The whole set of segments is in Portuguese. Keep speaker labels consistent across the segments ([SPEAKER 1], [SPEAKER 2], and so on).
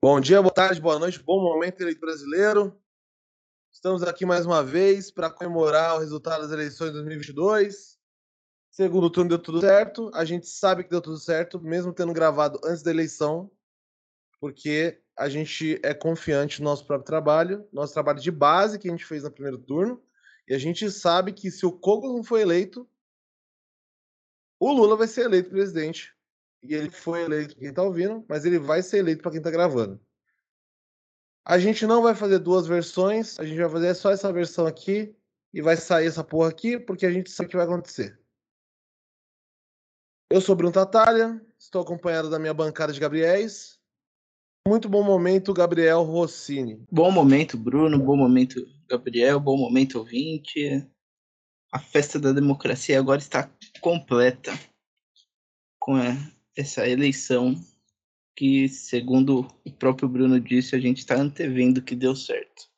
[SPEAKER 1] Bom dia, boa tarde, boa noite, bom momento eleito brasileiro. Estamos aqui mais uma vez para comemorar o resultado das eleições de 2022. Segundo turno deu tudo certo. A gente sabe que deu tudo certo, mesmo tendo gravado antes da eleição, porque a gente é confiante no nosso próprio trabalho, nosso trabalho de base que a gente fez no primeiro turno. E a gente sabe que se o Cogos não for eleito, o Lula vai ser eleito presidente e ele foi eleito para quem está ouvindo, mas ele vai ser eleito para quem está gravando. A gente não vai fazer duas versões, a gente vai fazer só essa versão aqui e vai sair essa porra aqui, porque a gente sabe o que vai acontecer. Eu sou Bruno Tatalha, estou acompanhado da minha bancada de Gabriéis. Muito bom momento, Gabriel Rossini.
[SPEAKER 2] Bom momento, Bruno. Bom momento, Gabriel. Bom momento, ouvinte. A festa da democracia agora está completa com essa eleição que, segundo o próprio Bruno disse, a gente está antevendo que deu certo.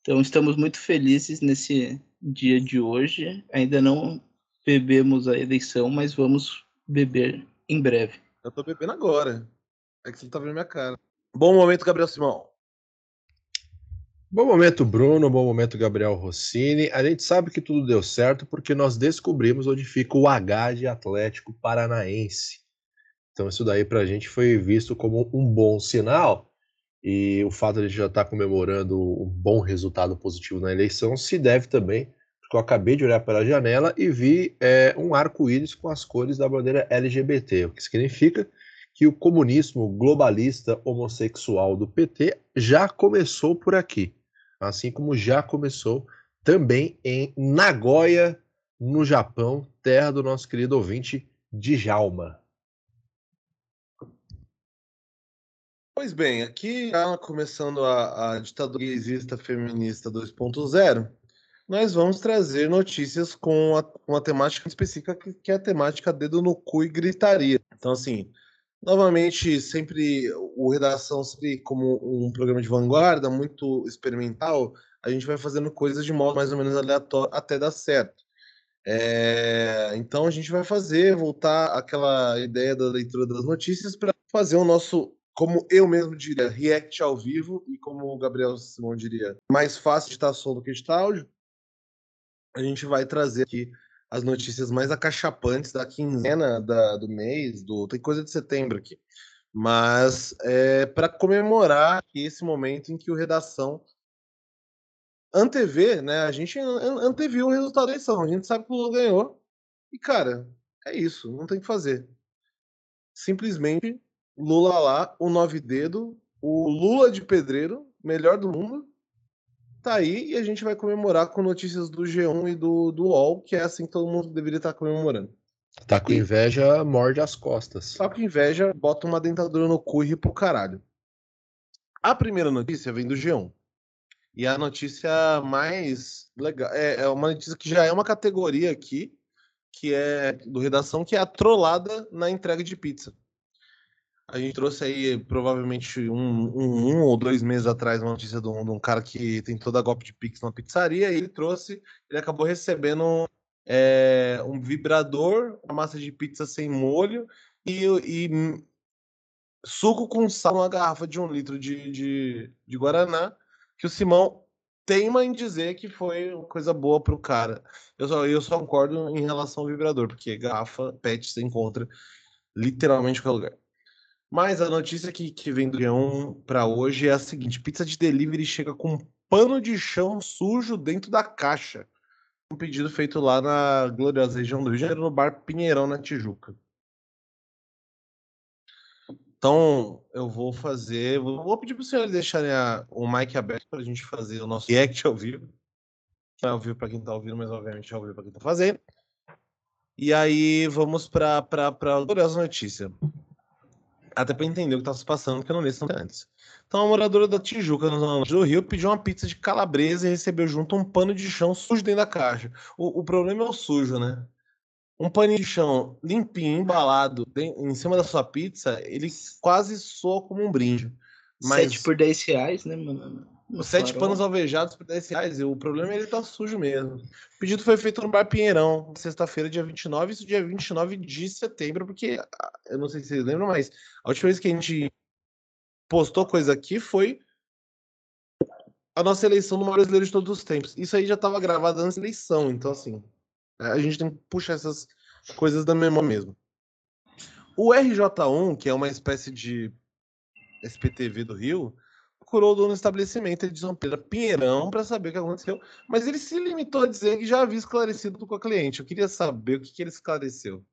[SPEAKER 2] Então, estamos muito felizes nesse dia de hoje. Ainda não bebemos a eleição, mas vamos beber em breve.
[SPEAKER 1] Eu tô bebendo agora. É que você tá vendo minha cara. Bom momento, Gabriel Simão.
[SPEAKER 3] Bom momento, Bruno. Bom momento, Gabriel Rossini. A gente sabe que tudo deu certo porque nós descobrimos onde fica o H de Atlético Paranaense. Então, isso daí para a gente foi visto como um bom sinal. E o fato de a gente já estar tá comemorando um bom resultado positivo na eleição se deve também porque eu acabei de olhar pela janela e vi é, um arco-íris com as cores da bandeira LGBT, o que significa que o comunismo globalista homossexual do PT já começou por aqui, assim como já começou também em Nagoya, no Japão, terra do nosso querido ouvinte Djalma.
[SPEAKER 1] Pois bem, aqui já começando a, a ditadura exista feminista 2.0, nós vamos trazer notícias com uma temática específica que, que é a temática dedo no cu e gritaria. Então, assim, Novamente, sempre o Redação, sempre como um programa de vanguarda, muito experimental, a gente vai fazendo coisas de modo mais ou menos aleatório até dar certo. É, então a gente vai fazer, voltar àquela ideia da leitura das notícias para fazer o nosso, como eu mesmo diria, react ao vivo, e como o Gabriel Simão diria, mais fácil de estar som do que de áudio. A gente vai trazer aqui as notícias mais acachapantes da quinzena da, do mês, do tem coisa de setembro aqui. Mas é para comemorar esse momento em que o Redação antevê, né? A gente anteviu o resultado da eleição, a gente sabe que o Lula ganhou. E, cara, é isso, não tem o que fazer. Simplesmente Lula lá, o nove dedo, o Lula de pedreiro, melhor do mundo, tá aí e a gente vai comemorar com notícias do G1 e do, do UOL, que é assim que todo mundo deveria estar tá comemorando.
[SPEAKER 3] Tá com inveja, morde as costas.
[SPEAKER 1] Tá com inveja, bota uma dentadura no cu e ri pro caralho. A primeira notícia vem do G1. E a notícia mais legal. É, é uma notícia que já é uma categoria aqui, que é do redação, que é a trollada na entrega de pizza. A gente trouxe aí, provavelmente, um, um, um, ou dois meses atrás, uma notícia de um, de um cara que tentou dar golpe de Pix numa pizzaria, e ele trouxe, ele acabou recebendo é, um vibrador, uma massa de pizza sem molho e, e suco com sal numa garrafa de um litro de, de, de Guaraná, que o Simão teima em dizer que foi uma coisa boa para o cara. Eu só, eu só concordo em relação ao vibrador, porque garrafa PET você encontra literalmente em qualquer lugar. Mas a notícia que, que vem do G1 para hoje é a seguinte: pizza de delivery chega com pano de chão sujo dentro da caixa. Um pedido feito lá na gloriosa região do Rio de Janeiro, no bar Pinheirão, na Tijuca. Então, eu vou fazer. Vou pedir para os senhores deixarem a, o mic aberto para a gente fazer o nosso react ao vivo. Não é ao vivo para quem está ouvindo, mas obviamente é ao vivo para quem está fazendo. E aí, vamos para a gloriosa notícia até para entender o que estava se passando, porque eu não li isso antes. Então, a moradora da Tijuca, no Zona do Rio, pediu uma pizza de calabresa e recebeu junto um pano de chão sujo dentro da caixa. O, o problema é o sujo, né? Um paninho de chão limpinho, embalado em cima da sua pizza, ele quase soa como um brinde.
[SPEAKER 2] Mas... 7 por 10 reais, né, mano?
[SPEAKER 1] Sete
[SPEAKER 2] farol.
[SPEAKER 1] panos alvejados por 10 reais. O problema é ele tá sujo mesmo. O pedido foi feito no Bar Pinheirão, sexta-feira, dia 29, isso dia 29 de setembro, porque ah, eu não sei se vocês lembram, mas a última vez que a gente postou coisa aqui foi a nossa eleição no maior brasileiro de todos os tempos. Isso aí já estava gravado antes da eleição, então assim, a gente tem que puxar essas coisas da memória mesmo. O RJ1, que é uma espécie de SPTV do Rio, procurou o dono do estabelecimento, Edson Pereira Pinheirão, para saber o que aconteceu, mas ele se limitou a dizer que já havia esclarecido com a cliente. Eu queria saber o que, que ele esclareceu. O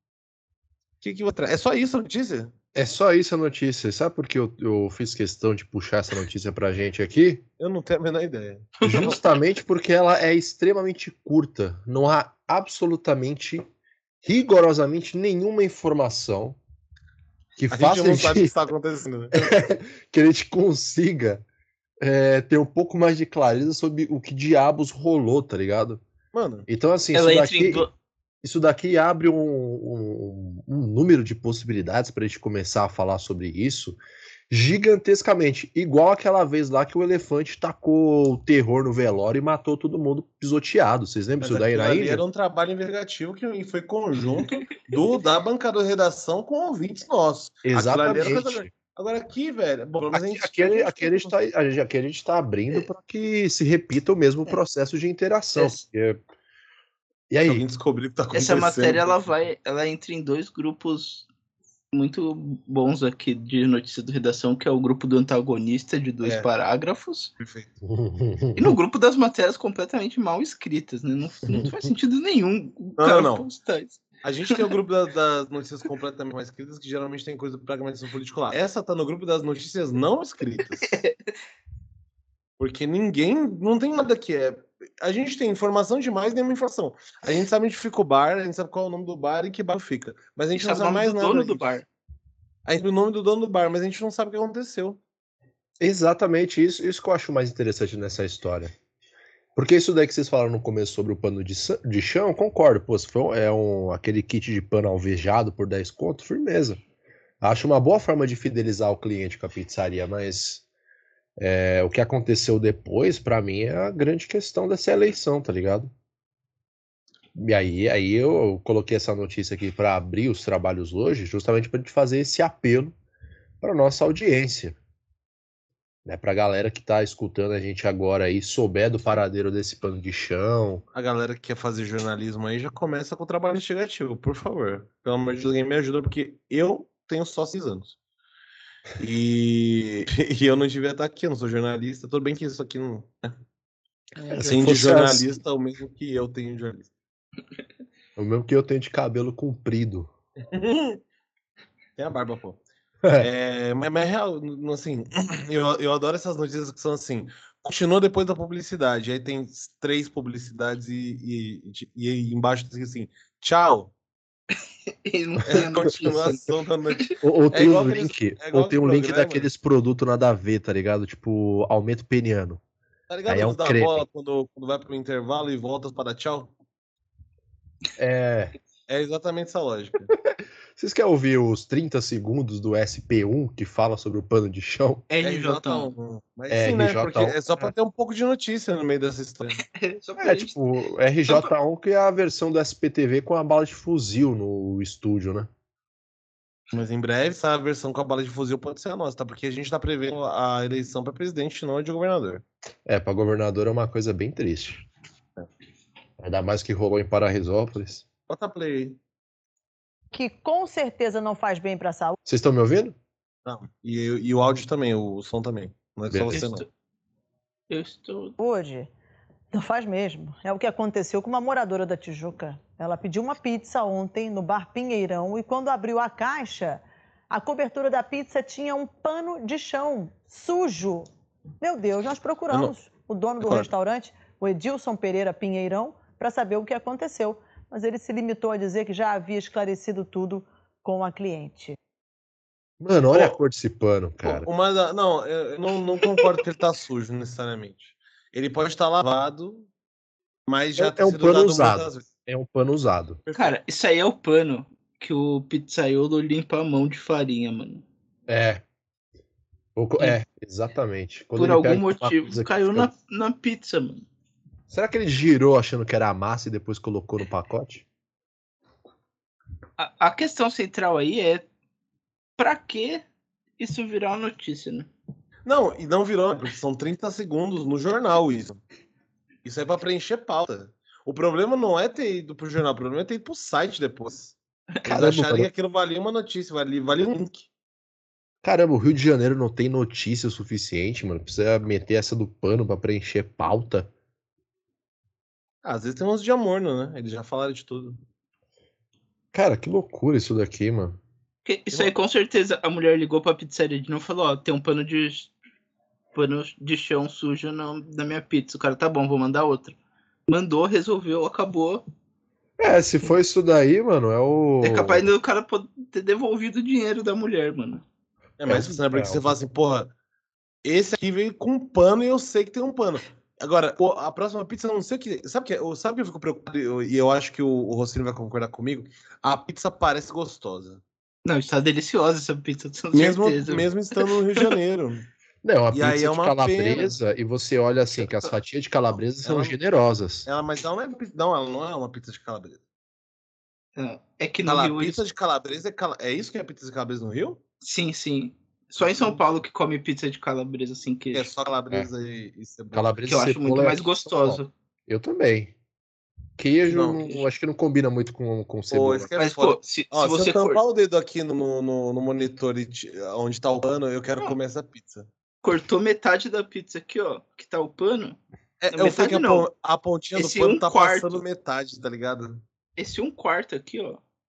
[SPEAKER 1] que, que outra? É só isso a notícia?
[SPEAKER 3] É só isso a notícia. Sabe por que eu, eu fiz questão de puxar essa notícia pra gente aqui?
[SPEAKER 1] Eu não tenho a menor ideia.
[SPEAKER 3] Justamente porque ela é extremamente curta. Não há absolutamente, rigorosamente nenhuma informação que
[SPEAKER 1] A
[SPEAKER 3] faça
[SPEAKER 1] gente não sabe o que está acontecendo. né?
[SPEAKER 3] que a gente consiga é, ter um pouco mais de clareza sobre o que diabos rolou, tá ligado?
[SPEAKER 1] Mano,
[SPEAKER 3] Então, assim, isso daqui,
[SPEAKER 2] do-
[SPEAKER 3] isso daqui abre um, um- um número de possibilidades para a gente começar a falar sobre isso gigantescamente. Igual aquela vez lá que o elefante tacou o terror no velório e matou todo mundo pisoteado. Vocês lembram
[SPEAKER 1] mas
[SPEAKER 3] isso daí na Índia?
[SPEAKER 1] era um trabalho investigativo que foi conjunto do da bancada de redação com ouvintes nossos.
[SPEAKER 3] Exatamente.
[SPEAKER 1] Agora aqui, velho, bom,
[SPEAKER 3] Aqui, a gente-
[SPEAKER 1] gente-
[SPEAKER 3] aqui a gente tá, a gente- aqui a gente tá abrindo para que se repita o mesmo processo de interação.
[SPEAKER 2] Essa-
[SPEAKER 3] porque- E aí?
[SPEAKER 1] descobrir o que tá acontecendo.
[SPEAKER 2] Essa matéria ela vai, ela entra em dois grupos muito bons aqui de notícia do redação, que é o grupo do antagonista de dois
[SPEAKER 1] É.
[SPEAKER 2] parágrafos
[SPEAKER 1] Perfeito.
[SPEAKER 2] e no grupo das matérias completamente mal escritas, né? Não, não faz sentido nenhum
[SPEAKER 1] Não,
[SPEAKER 2] cara
[SPEAKER 1] não.
[SPEAKER 2] postar isso.
[SPEAKER 1] A gente tem o grupo da- das notícias completamente mais escritas, que geralmente tem coisa do pragmatismo político lá. Essa tá no grupo das notícias não escritas. Porque ninguém. Não tem nada que é. A gente tem informação demais nenhuma informação. A gente sabe onde fica o bar, a gente sabe qual é o nome do bar e que bar fica. Mas a gente
[SPEAKER 2] Sabe
[SPEAKER 1] não
[SPEAKER 2] o
[SPEAKER 1] sabe
[SPEAKER 2] nome
[SPEAKER 1] mais
[SPEAKER 2] do
[SPEAKER 1] nada.
[SPEAKER 2] dono do
[SPEAKER 1] gente.
[SPEAKER 2] bar.
[SPEAKER 1] A gente sabe o nome do dono do bar, mas a gente não sabe o que aconteceu.
[SPEAKER 3] Exatamente isso, isso que eu acho mais interessante nessa história. Porque isso daí que vocês falaram no começo sobre o pano de, de chão, eu concordo. Pô, se for é um, aquele kit de pano alvejado por 10 conto, firmeza. Acho uma boa forma de fidelizar o cliente com a pizzaria, mas é, o que aconteceu depois, pra mim, é a grande questão dessa eleição, tá ligado? E aí, aí eu coloquei essa notícia aqui pra abrir os trabalhos hoje, justamente pra gente fazer esse apelo para nossa audiência né, pra galera que tá escutando a gente agora aí, souber do paradeiro desse pano de chão.
[SPEAKER 1] A galera que quer fazer jornalismo aí já começa com o trabalho investigativo, por favor. Pelo amor de Deus, alguém me ajuda, porque eu tenho só seis anos. E, e eu não devia estar aqui, eu não sou jornalista. Tudo bem que isso aqui não.
[SPEAKER 3] É, se
[SPEAKER 1] Tem de jornalista o mesmo que eu tenho de jornalista.
[SPEAKER 3] O mesmo que eu tenho de cabelo comprido.
[SPEAKER 1] Tem a barba, pô. É, mas, mas real, n- assim, eu, eu adoro essas notícias que são assim. Continua depois da publicidade. Aí tem três publicidades e, e, e aí embaixo tem assim, tchau.
[SPEAKER 2] E não tem
[SPEAKER 1] a
[SPEAKER 2] a notícia.
[SPEAKER 1] continuação da notícia.
[SPEAKER 3] Ou, tem um link, ou tem um link daqueles produtos nada a ver, tá ligado? Tipo, aumento peniano.
[SPEAKER 1] Tá ligado
[SPEAKER 3] Aí é um
[SPEAKER 1] da
[SPEAKER 3] creme.
[SPEAKER 1] bola quando, quando vai pro intervalo e volta para tchau?
[SPEAKER 3] É.
[SPEAKER 1] É exatamente essa lógica.
[SPEAKER 3] Vocês querem ouvir os 30 segundos do SP1 que fala sobre o pano de chão?
[SPEAKER 2] RJ1.
[SPEAKER 1] RJ1. Mas
[SPEAKER 3] É,
[SPEAKER 1] sim, né?
[SPEAKER 3] RJ1.
[SPEAKER 1] Porque é só pra ter um pouco de notícia no meio dessa história.
[SPEAKER 3] É,
[SPEAKER 2] gente-
[SPEAKER 3] tipo, RJ1 que é a versão do SPTV com a bala de fuzil no estúdio, né?
[SPEAKER 1] Mas em breve, essa versão com a bala de fuzil pode ser a nossa, tá? Porque a gente tá prevendo a eleição pra presidente, não a de governador.
[SPEAKER 3] É, pra governador é uma coisa bem triste. Ainda mais que rolou em Paraisópolis.
[SPEAKER 1] Bota play aí.
[SPEAKER 4] Que com certeza não faz bem para a saúde.
[SPEAKER 3] Vocês estão me ouvindo?
[SPEAKER 1] Não. E, e o áudio também, o som também. Não é só você, não.
[SPEAKER 2] Eu estou.
[SPEAKER 4] Não faz mesmo. É o que aconteceu com uma moradora da Tijuca. Ela pediu uma pizza ontem no bar Pinheirão e quando abriu a caixa, a cobertura da pizza tinha um pano de chão sujo. Meu Deus, nós procuramos o dono do
[SPEAKER 1] Claro.
[SPEAKER 4] restaurante, o Edilson Pereira Pinheirão, para saber o que aconteceu. Mas ele se limitou a dizer que já havia esclarecido tudo com a cliente.
[SPEAKER 3] Mano, olha
[SPEAKER 1] Pô,
[SPEAKER 3] a cor desse pano, cara.
[SPEAKER 1] Uma Não, eu não, não concordo que ele tá sujo, necessariamente. Ele pode estar lavado, mas já
[SPEAKER 3] É-
[SPEAKER 1] ter
[SPEAKER 3] é um
[SPEAKER 1] sido
[SPEAKER 3] pano
[SPEAKER 1] usado.
[SPEAKER 3] É um pano usado.
[SPEAKER 2] Cara, isso aí é o pano que o pizzaiolo limpa a mão de farinha, mano.
[SPEAKER 3] É. Co- É, exatamente. Quando
[SPEAKER 2] Por algum motivo, caiu
[SPEAKER 3] fica-
[SPEAKER 2] na, na pizza, mano.
[SPEAKER 3] Será que ele girou achando que era a massa e depois colocou no pacote?
[SPEAKER 2] A, a questão central aí é pra que isso virar uma notícia, né?
[SPEAKER 1] Não, e não virou, porque são 30 segundos no jornal isso. Isso é pra preencher pauta. O problema não é ter ido pro jornal, o problema é ter ido pro site depois. Eles
[SPEAKER 3] Caramba,
[SPEAKER 1] acharem
[SPEAKER 3] cara.
[SPEAKER 1] que aquilo valia uma notícia, valia, valia um link.
[SPEAKER 3] Caramba, o Rio de Janeiro não tem notícia o suficiente, mano. Precisa meter essa do pano pra preencher pauta.
[SPEAKER 1] Às vezes tem uns de amor, né? Eles já falaram de tudo.
[SPEAKER 3] Cara, que loucura isso daqui, mano.
[SPEAKER 2] Porque isso aí, com certeza, a mulher ligou pra pizzaria de novo e falou, ó, tem um pano de pano de chão sujo na, na minha pizza. O cara, tá bom, vou mandar outra. Mandou, resolveu, acabou.
[SPEAKER 3] É, se for isso daí, mano, é o.
[SPEAKER 2] É capaz do cara ter devolvido o dinheiro da mulher, mano.
[SPEAKER 1] É, mas
[SPEAKER 3] É,
[SPEAKER 1] você lembra que
[SPEAKER 3] é,
[SPEAKER 1] você
[SPEAKER 3] um-
[SPEAKER 1] fala assim, porra, esse aqui veio com um pano e eu sei que tem um pano. Agora, a próxima pizza, eu não sei o que. Sabe o que, eu- sabe que eu fico preocupado? Eu- E eu acho que o, o Rossini vai concordar comigo. A pizza parece gostosa.
[SPEAKER 2] Não, está deliciosa essa pizza, com
[SPEAKER 1] Mesmo,
[SPEAKER 2] certeza.
[SPEAKER 1] mesmo estando no Rio de Janeiro.
[SPEAKER 3] Não, a
[SPEAKER 1] E
[SPEAKER 3] pizza
[SPEAKER 1] aí é
[SPEAKER 3] de
[SPEAKER 1] uma
[SPEAKER 3] calabresa e você olha assim, que as fatias de calabresa são
[SPEAKER 1] Ela-
[SPEAKER 3] generosas.
[SPEAKER 1] Ela, mas ela não é, não, ela não é uma pizza de calabresa.
[SPEAKER 2] É, É que no
[SPEAKER 1] Cala-
[SPEAKER 2] Rio
[SPEAKER 1] pizza de calabresa é, cala- é isso que é pizza de calabresa no Rio?
[SPEAKER 2] Sim, sim. Só em São Paulo que come pizza de calabresa assim que,
[SPEAKER 1] É só calabresa e, e cebola.
[SPEAKER 3] Calabresa
[SPEAKER 2] que eu acho muito
[SPEAKER 3] é
[SPEAKER 2] mais gostosa.
[SPEAKER 3] Eu também. Queijo,
[SPEAKER 1] Não,
[SPEAKER 3] não-
[SPEAKER 1] queijo.
[SPEAKER 3] acho que não combina muito com, com
[SPEAKER 1] Pô,
[SPEAKER 3] cebola.
[SPEAKER 1] é
[SPEAKER 2] Mas,
[SPEAKER 1] foda.
[SPEAKER 2] pô, se,
[SPEAKER 1] Ó,
[SPEAKER 2] se
[SPEAKER 1] se
[SPEAKER 2] você
[SPEAKER 1] eu tampar o dedo aqui no, no, no monitor onde tá o pano, eu quero comer essa pizza.
[SPEAKER 2] cortou metade da pizza aqui, ó, que tá o pano,
[SPEAKER 1] É,
[SPEAKER 2] Não,
[SPEAKER 1] eu sei
[SPEAKER 2] metade
[SPEAKER 1] que a,
[SPEAKER 2] não.
[SPEAKER 1] pon- a pontinha
[SPEAKER 2] Esse
[SPEAKER 1] do pano
[SPEAKER 2] um
[SPEAKER 1] tá
[SPEAKER 2] quarto.
[SPEAKER 1] passando metade, tá ligado?
[SPEAKER 2] esse um quarto aqui, ó,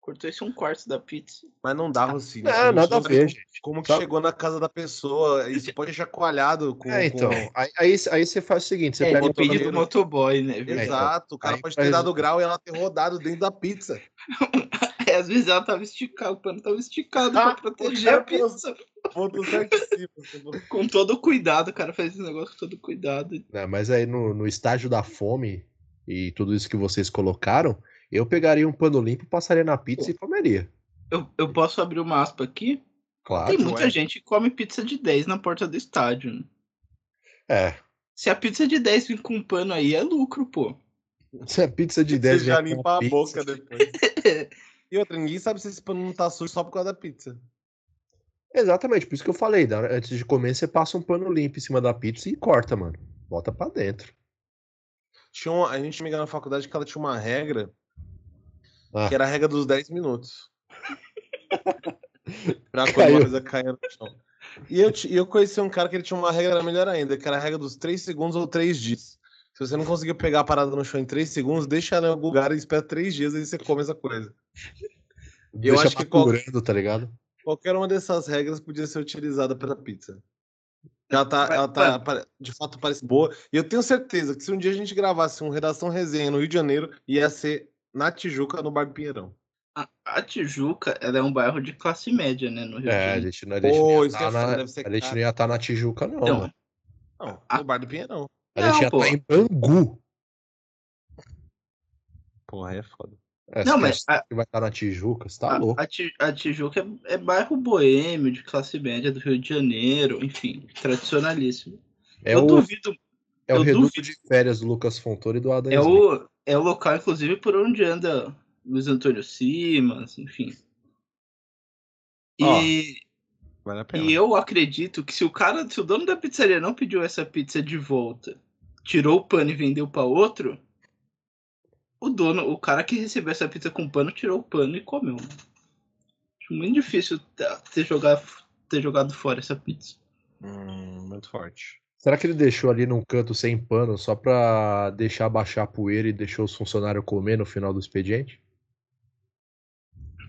[SPEAKER 2] cortou esse um quarto da pizza.
[SPEAKER 1] Mas não dá, Rocinho.
[SPEAKER 3] Não, nada a
[SPEAKER 1] não
[SPEAKER 3] ver, gente.
[SPEAKER 1] Como que
[SPEAKER 3] Sabe?
[SPEAKER 1] chegou na casa da pessoa, isso pode deixar coalhado com...
[SPEAKER 3] É, então.
[SPEAKER 1] com-
[SPEAKER 3] Aí, aí, aí você faz o seguinte: você
[SPEAKER 2] É,
[SPEAKER 3] pega um
[SPEAKER 2] depende
[SPEAKER 1] motoqueiro.
[SPEAKER 2] do motoboy, né? viu?
[SPEAKER 3] É.
[SPEAKER 1] Exato, o cara
[SPEAKER 3] Aí
[SPEAKER 1] pode ter dado grau e ela ter rodado dentro da pizza.
[SPEAKER 2] É, às vezes ela tava esticada, o pano tava esticado
[SPEAKER 1] Ah,
[SPEAKER 2] pra proteger a
[SPEAKER 1] o
[SPEAKER 2] pizza.
[SPEAKER 1] Ponto certíssimo.
[SPEAKER 2] Com todo cuidado, o cara faz esse negócio com todo cuidado.
[SPEAKER 3] né, mas aí no, no estágio da fome e tudo isso que vocês colocaram, eu pegaria um pano limpo, passaria na pizza e comeria.
[SPEAKER 2] Eu, eu posso abrir uma aspa aqui?
[SPEAKER 3] Claro.
[SPEAKER 2] Tem muita
[SPEAKER 1] ué.
[SPEAKER 2] gente que come pizza de 10 na porta do estádio. né?
[SPEAKER 3] É.
[SPEAKER 2] Se a pizza de 10 vir com um pano aí, é lucro, pô.
[SPEAKER 3] Se a pizza de
[SPEAKER 1] Você
[SPEAKER 3] 10
[SPEAKER 1] já
[SPEAKER 3] vem com
[SPEAKER 1] limpa a
[SPEAKER 3] pizza-
[SPEAKER 1] boca depois. E outra, ninguém sabe se esse pano não tá sujo só por causa da pizza.
[SPEAKER 3] Exatamente, por isso que eu falei. Antes de comer, você passa um pano limpo em cima da pizza e corta, mano. Bota pra dentro.
[SPEAKER 1] Tinha uma- a gente me engano na faculdade que ela tinha uma regra,
[SPEAKER 3] Ah.
[SPEAKER 1] que era a regra dos 10 minutos. pra quando uma coisa caia no chão. E eu, eu conheci um cara que ele tinha uma regra melhor ainda, que era a regra dos 3 segundos ou 3 dias. Se você não conseguir pegar a parada no chão em 3 segundos, deixa ela em algum lugar e espera 3 dias e você come essa coisa. Eu
[SPEAKER 3] Deixa
[SPEAKER 1] acho que qual-
[SPEAKER 3] maturando, tá ligado?
[SPEAKER 1] Qualquer uma dessas regras podia ser utilizada para pizza. Ela tá,
[SPEAKER 2] Mas,
[SPEAKER 1] ela tá
[SPEAKER 2] mano.
[SPEAKER 1] de fato parece boa. E eu tenho certeza que se um dia a gente gravasse um Redação Resenha no Rio de Janeiro, ia ser na Tijuca, no Bar do Pinheirão.
[SPEAKER 2] A, a Tijuca, ela é um bairro de classe média, né, no Rio de
[SPEAKER 3] É, a
[SPEAKER 2] Janeiro.
[SPEAKER 3] gente, não- a gente
[SPEAKER 1] Pô,
[SPEAKER 3] não ia tá
[SPEAKER 1] é
[SPEAKER 3] na,
[SPEAKER 1] deve ser
[SPEAKER 3] a gente não ia estar na Tijuca, não.
[SPEAKER 2] Então,
[SPEAKER 3] mano.
[SPEAKER 1] Não,
[SPEAKER 2] Ah.
[SPEAKER 1] no Bar do Pinheirão.
[SPEAKER 3] A gente
[SPEAKER 2] não,
[SPEAKER 3] ia estar em Bangu.
[SPEAKER 1] Porra, aí é foda.
[SPEAKER 3] É,
[SPEAKER 2] Não, mas a-
[SPEAKER 3] que vai estar na Tijuca, você tá
[SPEAKER 2] a,
[SPEAKER 3] louco.
[SPEAKER 2] a a Tijuca é, é bairro boêmio, de classe média do Rio de Janeiro, enfim, tradicionalíssimo.
[SPEAKER 3] É
[SPEAKER 2] eu
[SPEAKER 3] o,
[SPEAKER 2] duvido,
[SPEAKER 3] é o
[SPEAKER 2] eu
[SPEAKER 3] reduto
[SPEAKER 2] duvido.
[SPEAKER 3] de férias do Lucas Fontoura e do Adam
[SPEAKER 2] é
[SPEAKER 3] Smith.
[SPEAKER 2] o, é o local, inclusive, por onde anda Luiz Antônio Simas, enfim. E,
[SPEAKER 3] Ó,
[SPEAKER 1] Vale a pena.
[SPEAKER 2] e eu acredito que se o cara, se o dono da pizzaria não pediu essa pizza de volta, tirou o pano e vendeu para outro, o dono, o cara que recebeu essa pizza com pano, tirou o pano e comeu. Acho muito difícil ter ter jogado, ter jogado fora essa pizza.
[SPEAKER 1] Hum, muito forte.
[SPEAKER 3] Será que ele deixou ali num canto sem pano só pra deixar baixar a poeira e deixou os funcionários comer no final do expediente?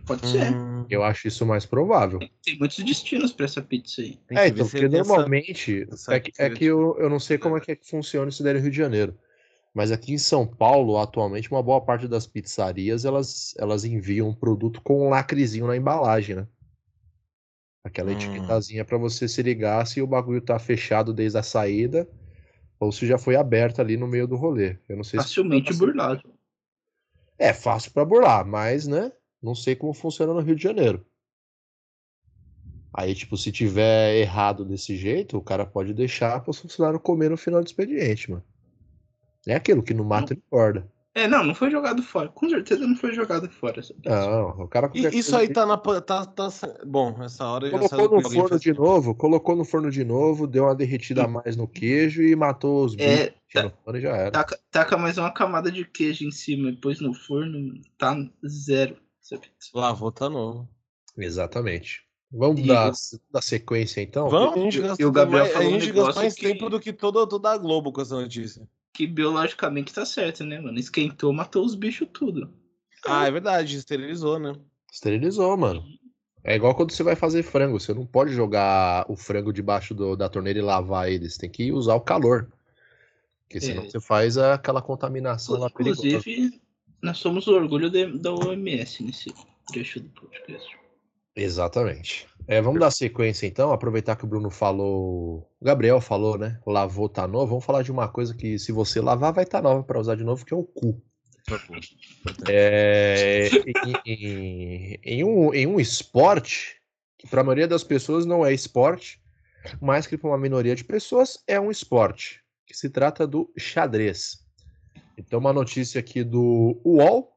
[SPEAKER 2] Pode ser.
[SPEAKER 1] Hum,
[SPEAKER 3] Eu acho isso mais provável.
[SPEAKER 2] Tem muitos destinos para essa pizza aí.
[SPEAKER 1] tem
[SPEAKER 3] É, então, porque normalmente.
[SPEAKER 1] essa
[SPEAKER 3] é que, é que eu, eu não sei como é que, é que funciona isso daí no Rio de Janeiro. Mas aqui em São Paulo, atualmente, uma boa parte das pizzarias elas, elas enviam um produto com um lacrezinho na embalagem, né? Aquela
[SPEAKER 1] Hum.
[SPEAKER 3] etiquetazinha pra você se ligar se o bagulho tá fechado desde a saída ou se já foi aberto ali no meio do rolê. Eu não sei se
[SPEAKER 2] Facilmente burlado.
[SPEAKER 3] é fácil pra burlar, mas, né? Não sei como funciona no Rio de Janeiro. Aí, tipo, se tiver errado desse jeito, o cara pode deixar para o funcionário comer no final do expediente, mano. É aquilo que não mata não engorda.
[SPEAKER 2] É, não, não foi jogado fora. Com certeza não foi jogado fora.
[SPEAKER 3] Não, o cara
[SPEAKER 1] e, Isso aí tá na. Tá, tá, bom, essa hora
[SPEAKER 3] Colocou no forno de novo, colocou no forno de novo, deu uma derretida a mais no queijo e matou os
[SPEAKER 2] bichos. É, tá, no já era. Taca, taca, mais uma camada de queijo em cima, depois no forno, tá zero.
[SPEAKER 1] Lavou, tá novo.
[SPEAKER 3] Exatamente. Vamos dar, dar sequência então?
[SPEAKER 1] Vamos, a gente gastou, mais, a gente gastou mais que... tempo do que toda, toda a Globo com essa notícia
[SPEAKER 2] que biologicamente tá certo, né, mano? Esquentou, matou os bichos tudo.
[SPEAKER 1] Ah, é verdade, esterilizou, né?
[SPEAKER 3] Esterilizou, mano. É igual quando você vai fazer frango, você não pode jogar o frango debaixo do, da torneira e lavar eles, tem que usar o calor. Porque senão é. você faz aquela contaminação lá
[SPEAKER 2] Inclusive, perigosa. nós somos o orgulho de, da OMS nesse trecho do podcast.
[SPEAKER 3] Exatamente. É, vamos dar sequência então, aproveitar que o Bruno falou, o Gabriel falou, né? Lavou tá novo. Vamos falar de uma coisa que se você lavar vai estar tá nova para usar de novo, que é o cu. É, em, em, um, em um esporte que para a maioria das pessoas não é esporte, mas que para uma minoria de pessoas é um esporte, que se trata do xadrez. Então, uma notícia aqui do UOL,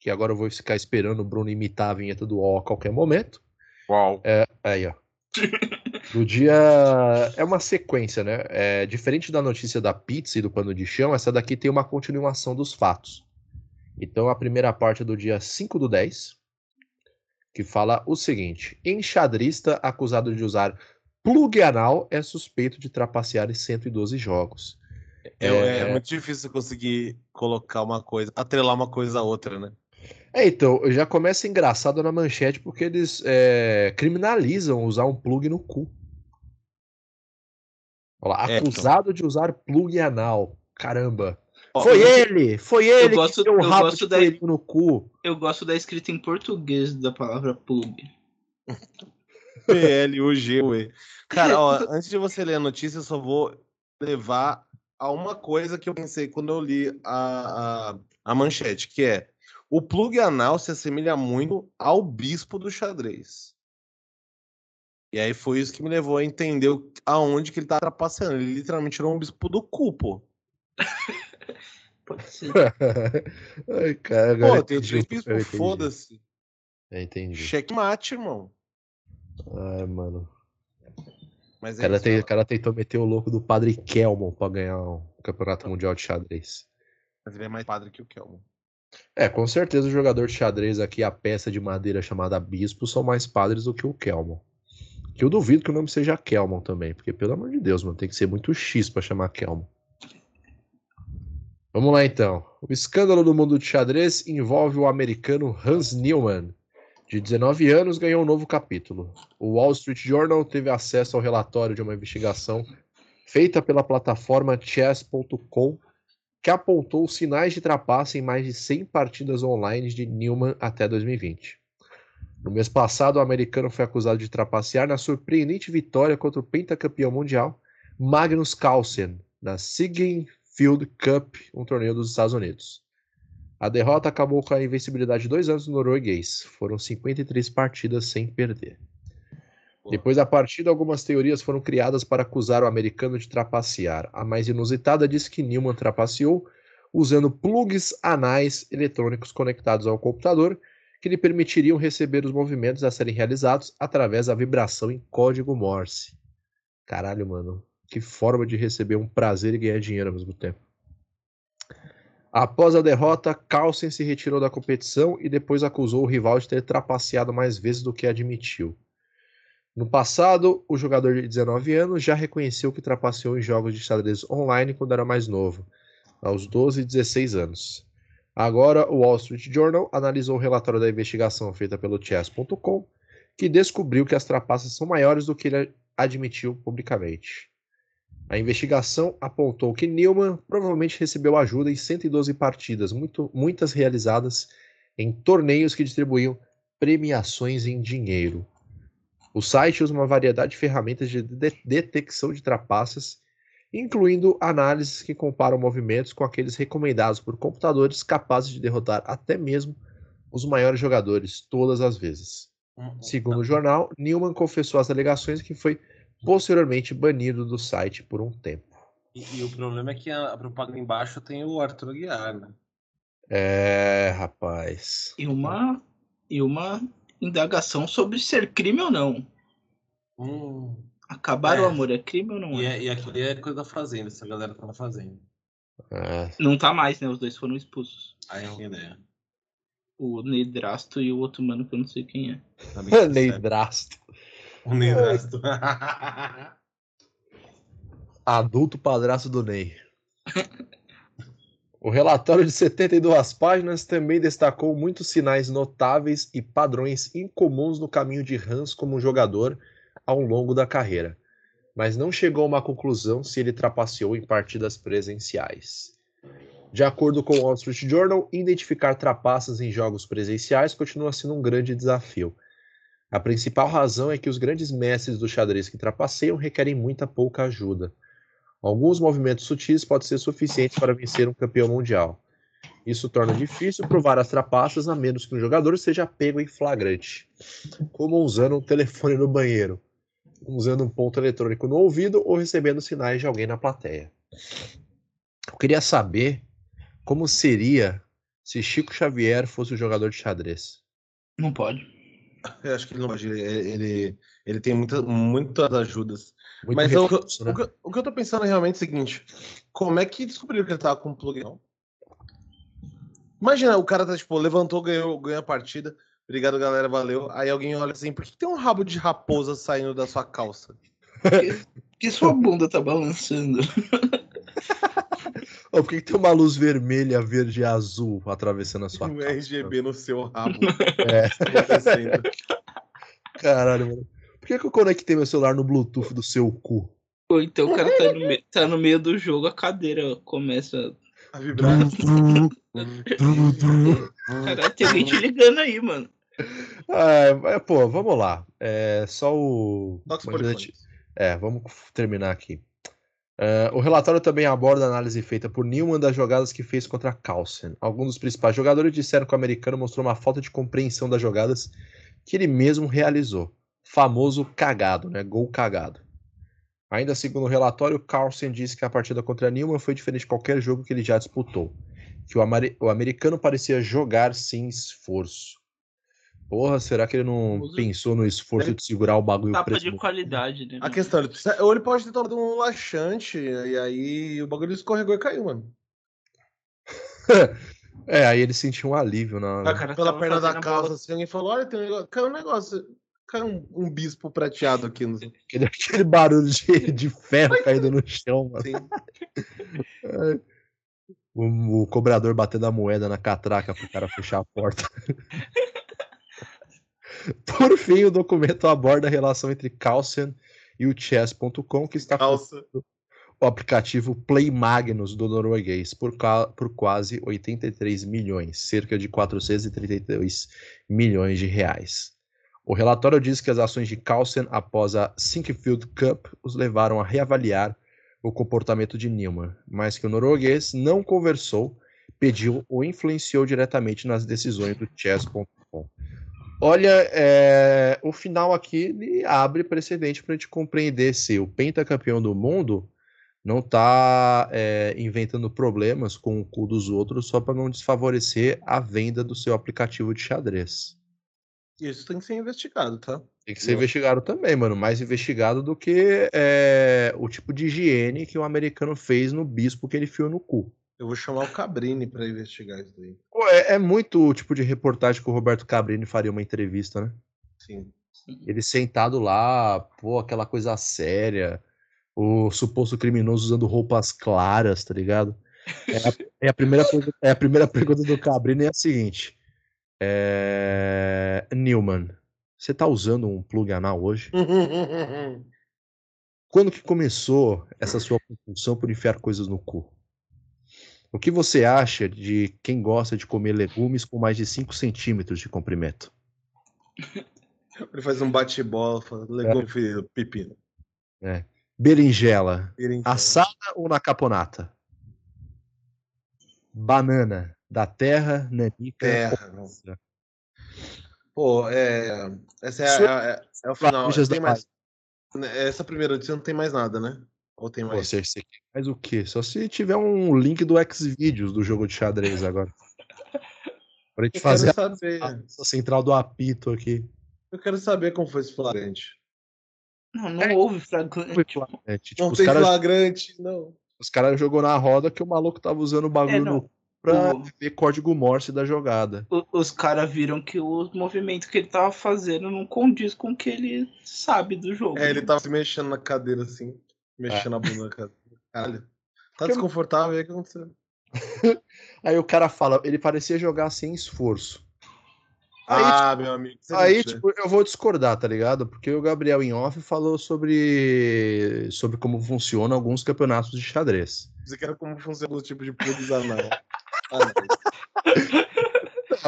[SPEAKER 3] que agora eu vou ficar esperando o Bruno imitar a vinheta do UOL a qualquer momento.
[SPEAKER 1] Uau.
[SPEAKER 3] É, aí, ó. Do dia. É uma sequência, né? É, diferente da notícia da pizza e do pano de chão, essa daqui tem uma continuação dos fatos. Então, a primeira parte é do dia 5 do 10, que fala o seguinte: enxadrista acusado de usar plug anal é suspeito de trapacear em 112 jogos.
[SPEAKER 1] É, é, é muito difícil conseguir colocar uma coisa, atrelar uma coisa a outra, né?
[SPEAKER 3] É, então, já começa engraçado na manchete porque eles é, criminalizam usar um plug no cu. Olha lá, é, acusado então. de usar plug anal. Caramba. Ó, foi eu, ele! Foi ele
[SPEAKER 2] gosto, que deu um rabo de
[SPEAKER 3] da, no cu.
[SPEAKER 2] Eu gosto da escrita em português da palavra plug.
[SPEAKER 1] P-L-U-G-U-E. Cara, ó, antes de você ler a notícia, eu só vou levar a uma coisa que eu pensei quando eu li a, a, a manchete, que é o plug anal se assemelha muito ao bispo do xadrez. E aí foi isso que me levou a entender aonde que ele tá trapaceando. Ele literalmente tirou um bispo do cu, pô.
[SPEAKER 2] Pode ser.
[SPEAKER 3] Ai, cara, agora
[SPEAKER 1] pô, tem três bispos, foda-se.
[SPEAKER 3] entendi.
[SPEAKER 1] Checkmate, irmão.
[SPEAKER 3] Ai, mano. Mas é cara, tem, o cara tentou meter o louco do padre Kelmon pra ganhar o um campeonato mundial de xadrez.
[SPEAKER 1] Mas ele é mais padre que o Kelmon.
[SPEAKER 3] É, com certeza o jogador de xadrez aqui, a peça de madeira chamada Bispo, são mais padres do que o Kelmon. Que eu duvido que o nome seja Kelmon também, porque pelo amor de Deus, mano, tem que ser muito X para chamar Kelmon. Vamos lá então. O escândalo do mundo de xadrez envolve o americano Hans Newman, de 19 anos, ganhou um novo capítulo. O Wall Street Journal teve acesso ao relatório de uma investigação feita pela plataforma chess.com que apontou sinais de trapaça em mais de 100 partidas online de Newman até 2020. No mês passado, o americano foi acusado de trapacear na surpreendente vitória contra o pentacampeão mundial Magnus Carlsen na Field Cup, um torneio dos Estados Unidos. A derrota acabou com a invencibilidade de dois anos do norueguês. Foram 53 partidas sem perder. Depois da partida, algumas teorias foram criadas para acusar o americano de trapacear. A mais inusitada diz que Newman trapaceou usando plugs anais eletrônicos conectados ao computador que lhe permitiriam receber os movimentos a serem realizados através da vibração em código Morse. Caralho, mano. Que forma de receber um prazer e ganhar dinheiro ao mesmo tempo. Após a derrota, Carlsen se retirou da competição e depois acusou o rival de ter trapaceado mais vezes do que admitiu. No passado, o jogador de 19 anos já reconheceu que trapaceou em jogos de xadrez online quando era mais novo, aos 12 e 16 anos. Agora, o Wall Street Journal analisou o relatório da investigação feita pelo Chess.com, que descobriu que as trapaças são maiores do que ele admitiu publicamente. A investigação apontou que Newman provavelmente recebeu ajuda em 112 partidas, muito, muitas realizadas em torneios que distribuíam premiações em dinheiro. O site usa uma variedade de ferramentas de, de detecção de trapaças, incluindo análises que comparam movimentos com aqueles recomendados por computadores capazes de derrotar até mesmo os maiores jogadores todas as vezes. Segundo o jornal, Newman confessou as alegações que foi posteriormente banido do site por um tempo.
[SPEAKER 1] E, e o problema é que a, a, propaganda embaixo tem o Arthur Aguiar, né?
[SPEAKER 3] É, rapaz.
[SPEAKER 2] E uma, e uma indagação sobre ser crime ou não.
[SPEAKER 1] Hum.
[SPEAKER 2] Acabar é. o amor é crime ou não
[SPEAKER 1] e é? E aquilo é coisa da Fazenda, essa galera tá na Fazenda.
[SPEAKER 3] É.
[SPEAKER 2] Não tá mais, né? Os dois foram expulsos.
[SPEAKER 1] Aí é ideia.
[SPEAKER 2] O Neidrasto e o outro mano que eu não sei quem é.
[SPEAKER 3] Neidrasto.
[SPEAKER 1] O Neidrasto.
[SPEAKER 3] Adulto padrasto do Ney. O relatório de 72 páginas também destacou muitos sinais notáveis e padrões incomuns no caminho de Hans como jogador ao longo da carreira, mas não chegou a uma conclusão se ele trapaceou em partidas presenciais. De acordo com o Wall Street Journal, identificar trapaças em jogos presenciais continua sendo um grande desafio. A principal razão é que os grandes mestres do xadrez que trapaceiam requerem muita pouca ajuda. Alguns movimentos sutis podem ser suficientes para vencer um campeão mundial. Isso torna difícil provar as trapaças a menos que um jogador seja pego em flagrante, como usando um telefone no banheiro, usando um ponto eletrônico no ouvido ou recebendo sinais de alguém na plateia. Eu queria saber como seria se Chico Xavier fosse o jogador de xadrez.
[SPEAKER 2] Não pode.
[SPEAKER 1] Eu acho que ele não pode. Ele, ele, ele tem muita, muitas ajudas. Muito Mas recurso, eu, né? o, que, o, que eu tô pensando realmente é o seguinte: como é que descobriu que ele tava com o plugin? Imagina, o cara tá, tipo, levantou, ganhou, ganhou a partida. Obrigado, galera, valeu. Aí alguém olha assim, por que tem um rabo de raposa saindo da sua calça?
[SPEAKER 2] Porque, porque sua bunda tá balançando.
[SPEAKER 3] oh, por que, tem uma luz vermelha, verde e azul atravessando a sua
[SPEAKER 1] um
[SPEAKER 3] calça?
[SPEAKER 1] Um RGB no seu rabo.
[SPEAKER 3] É. Caralho, mano. Por que, que eu conectei meu celular no Bluetooth do seu cu?
[SPEAKER 2] Ou então o cara tá no, me... tá no meio do jogo, a cadeira começa
[SPEAKER 1] a vibrar.
[SPEAKER 2] Caralho, tem gente ligando aí, mano.
[SPEAKER 3] Ah, pô, vamos lá. É só o.
[SPEAKER 1] Gente...
[SPEAKER 3] É, vamos terminar aqui. Uh, o relatório também aborda a análise feita por Newman das jogadas que fez contra Carlsen. Alguns dos principais jogadores disseram que o americano mostrou uma falta de compreensão das jogadas que ele mesmo realizou famoso cagado, né? Gol cagado. Ainda segundo o relatório, Carlsen disse que a partida contra Newman foi diferente de qualquer jogo que ele já disputou. Que o, o americano parecia jogar sem esforço. Porra, será que ele não Usa... pensou no esforço ele... de segurar o bagulho
[SPEAKER 2] Tapa preso? de qualidade, né?
[SPEAKER 1] A questão, ele precisa... ou ele pode ter tomado um laxante, e aí o bagulho escorregou e caiu, mano.
[SPEAKER 3] é, aí ele sentiu um alívio na.
[SPEAKER 1] Ah, pela perna da calça, assim, alguém falou: olha, tem um negócio. Caiu um negócio caiu um, um, bispo prateado aqui. No...
[SPEAKER 3] Aquele, aquele barulho de, de ferro caído no chão, mano. O, o, cobrador batendo a moeda na catraca pro cara fechar a porta. Por fim, o documento aborda a relação entre Calcian e o chess.com, que está o aplicativo Play Magnus do norueguês por, por quase 83 milhões, cerca de 432 milhões de reais. O relatório diz que as ações de Carlsen após a Sinkfield Cup os levaram a reavaliar o comportamento de Newman, mas que o norueguês não conversou, pediu ou influenciou diretamente nas decisões do chess.com. Olha, é, o final aqui abre precedente para a gente compreender se o pentacampeão do mundo não está é, inventando problemas com o cu dos outros só para não desfavorecer a venda do seu aplicativo de xadrez.
[SPEAKER 1] Isso tem que ser investigado, tá?
[SPEAKER 3] Tem que ser investigado também, mano. Mais investigado do que é, o tipo de higiene que o americano fez no bispo que ele fiou no cu.
[SPEAKER 1] Eu vou chamar o Cabrini para investigar isso daí.
[SPEAKER 3] Pô, é, é, muito o tipo de reportagem que o Roberto Cabrini faria uma entrevista, né?
[SPEAKER 1] Sim.
[SPEAKER 3] Ele sentado lá, pô, aquela coisa séria. O suposto criminoso usando roupas claras, tá ligado? É a, é a primeira, é a primeira pergunta do Cabrini é a seguinte. É... Newman, você está usando um plug anal hoje? Quando que começou essa sua compulsão por enfiar coisas no cu? O que você acha de quem gosta de comer legumes com mais de 5 centímetros de comprimento?
[SPEAKER 1] Ele faz um bate-bola, legume é. pepino.
[SPEAKER 3] É. Berinjela, Berinjela, assada ou na caponata? Banana, da terra, nanica.
[SPEAKER 1] Terra. Pô, é. Essa é,
[SPEAKER 3] Sua-
[SPEAKER 1] é, é, é o final.
[SPEAKER 3] Notícias
[SPEAKER 1] Tem
[SPEAKER 3] da
[SPEAKER 1] mais, essa primeira notícia não tem mais nada, né? Ou tem mais?
[SPEAKER 3] Você, você mais o quê? Só se tiver um link do Xvideos do jogo de xadrez agora. Pra gente
[SPEAKER 1] Eu
[SPEAKER 3] fazer
[SPEAKER 1] quero saber.
[SPEAKER 3] a, a central do apito aqui.
[SPEAKER 1] Eu quero saber como foi esse flagrante.
[SPEAKER 2] Não, não houve flagrante.
[SPEAKER 3] É, tipo,
[SPEAKER 1] Não
[SPEAKER 3] os
[SPEAKER 1] tem
[SPEAKER 3] caras
[SPEAKER 1] flagrante, não.
[SPEAKER 3] os cara jogou na roda que o maluco tava usando o bagulho
[SPEAKER 2] É,
[SPEAKER 3] no pra
[SPEAKER 2] O-
[SPEAKER 3] ver código Morse da jogada.
[SPEAKER 2] O- Os caras viram que o movimento que ele tava fazendo não condiz com o que ele sabe do jogo.
[SPEAKER 1] É, ele tava se mexendo na cadeira assim. Mexendo a bunda na cadeira. Caralho. Tá
[SPEAKER 3] Que-
[SPEAKER 1] desconfortável aí o que aconteceu?
[SPEAKER 3] Aí o cara fala, ele parecia jogar sem esforço. Aí,
[SPEAKER 1] ah, meu amigo. é
[SPEAKER 3] Aí, tipo, eu vou discordar, tá ligado? Porque o Gabriel em off falou sobre, sobre como funcionam alguns campeonatos de xadrez.
[SPEAKER 1] Você quer como funciona o tipo de plugs anal. Não.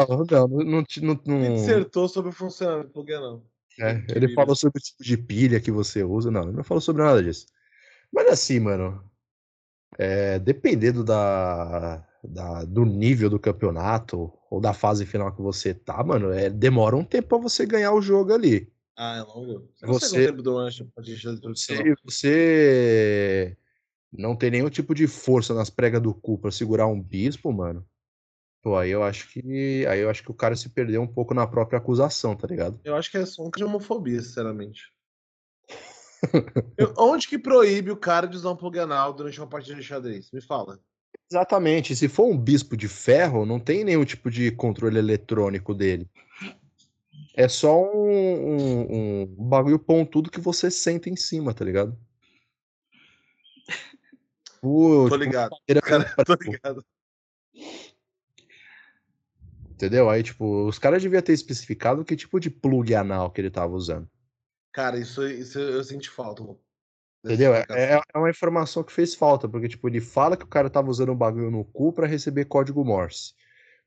[SPEAKER 3] Não, não, não, não, não-
[SPEAKER 1] dissertou sobre o funcionamento do anal.
[SPEAKER 3] é, ele falou sobre o tipo de pilha que você usa. Não, ele não falou sobre nada disso. Mas assim, mano, é, dependendo da, da- do nível do campeonato ou da fase final que você tá, mano, é, demora um tempo pra você ganhar o jogo ali.
[SPEAKER 1] Ah, é longo. Você
[SPEAKER 3] Você-
[SPEAKER 1] consegue tempo do lanche pra gente fazer
[SPEAKER 3] Se você não tem nenhum tipo de força nas pregas do cu pra segurar um bispo, mano. Pô, aí eu acho que. Aí eu acho que o cara se perdeu um pouco na própria acusação, tá ligado?
[SPEAKER 1] Eu acho que é só de homofobia, sinceramente. Eu- onde que proíbe o cara de usar um plug anal durante uma partida de xadrez? Me fala.
[SPEAKER 3] Exatamente. Se for um bispo de ferro, não tem nenhum tipo de controle eletrônico dele. É só um, um, um bagulho pontudo que você senta em cima, tá ligado? Pô,
[SPEAKER 1] Tô ligado. Cara, tô ligado.
[SPEAKER 3] Entendeu? Aí, tipo, os caras deviam ter especificado que tipo de plug anal que ele tava usando.
[SPEAKER 1] Cara, isso, isso eu senti falta.
[SPEAKER 3] Entendeu? É, é- é uma informação que fez falta, porque, tipo, ele fala que o cara tava usando um bagulho no cu pra receber código Morse.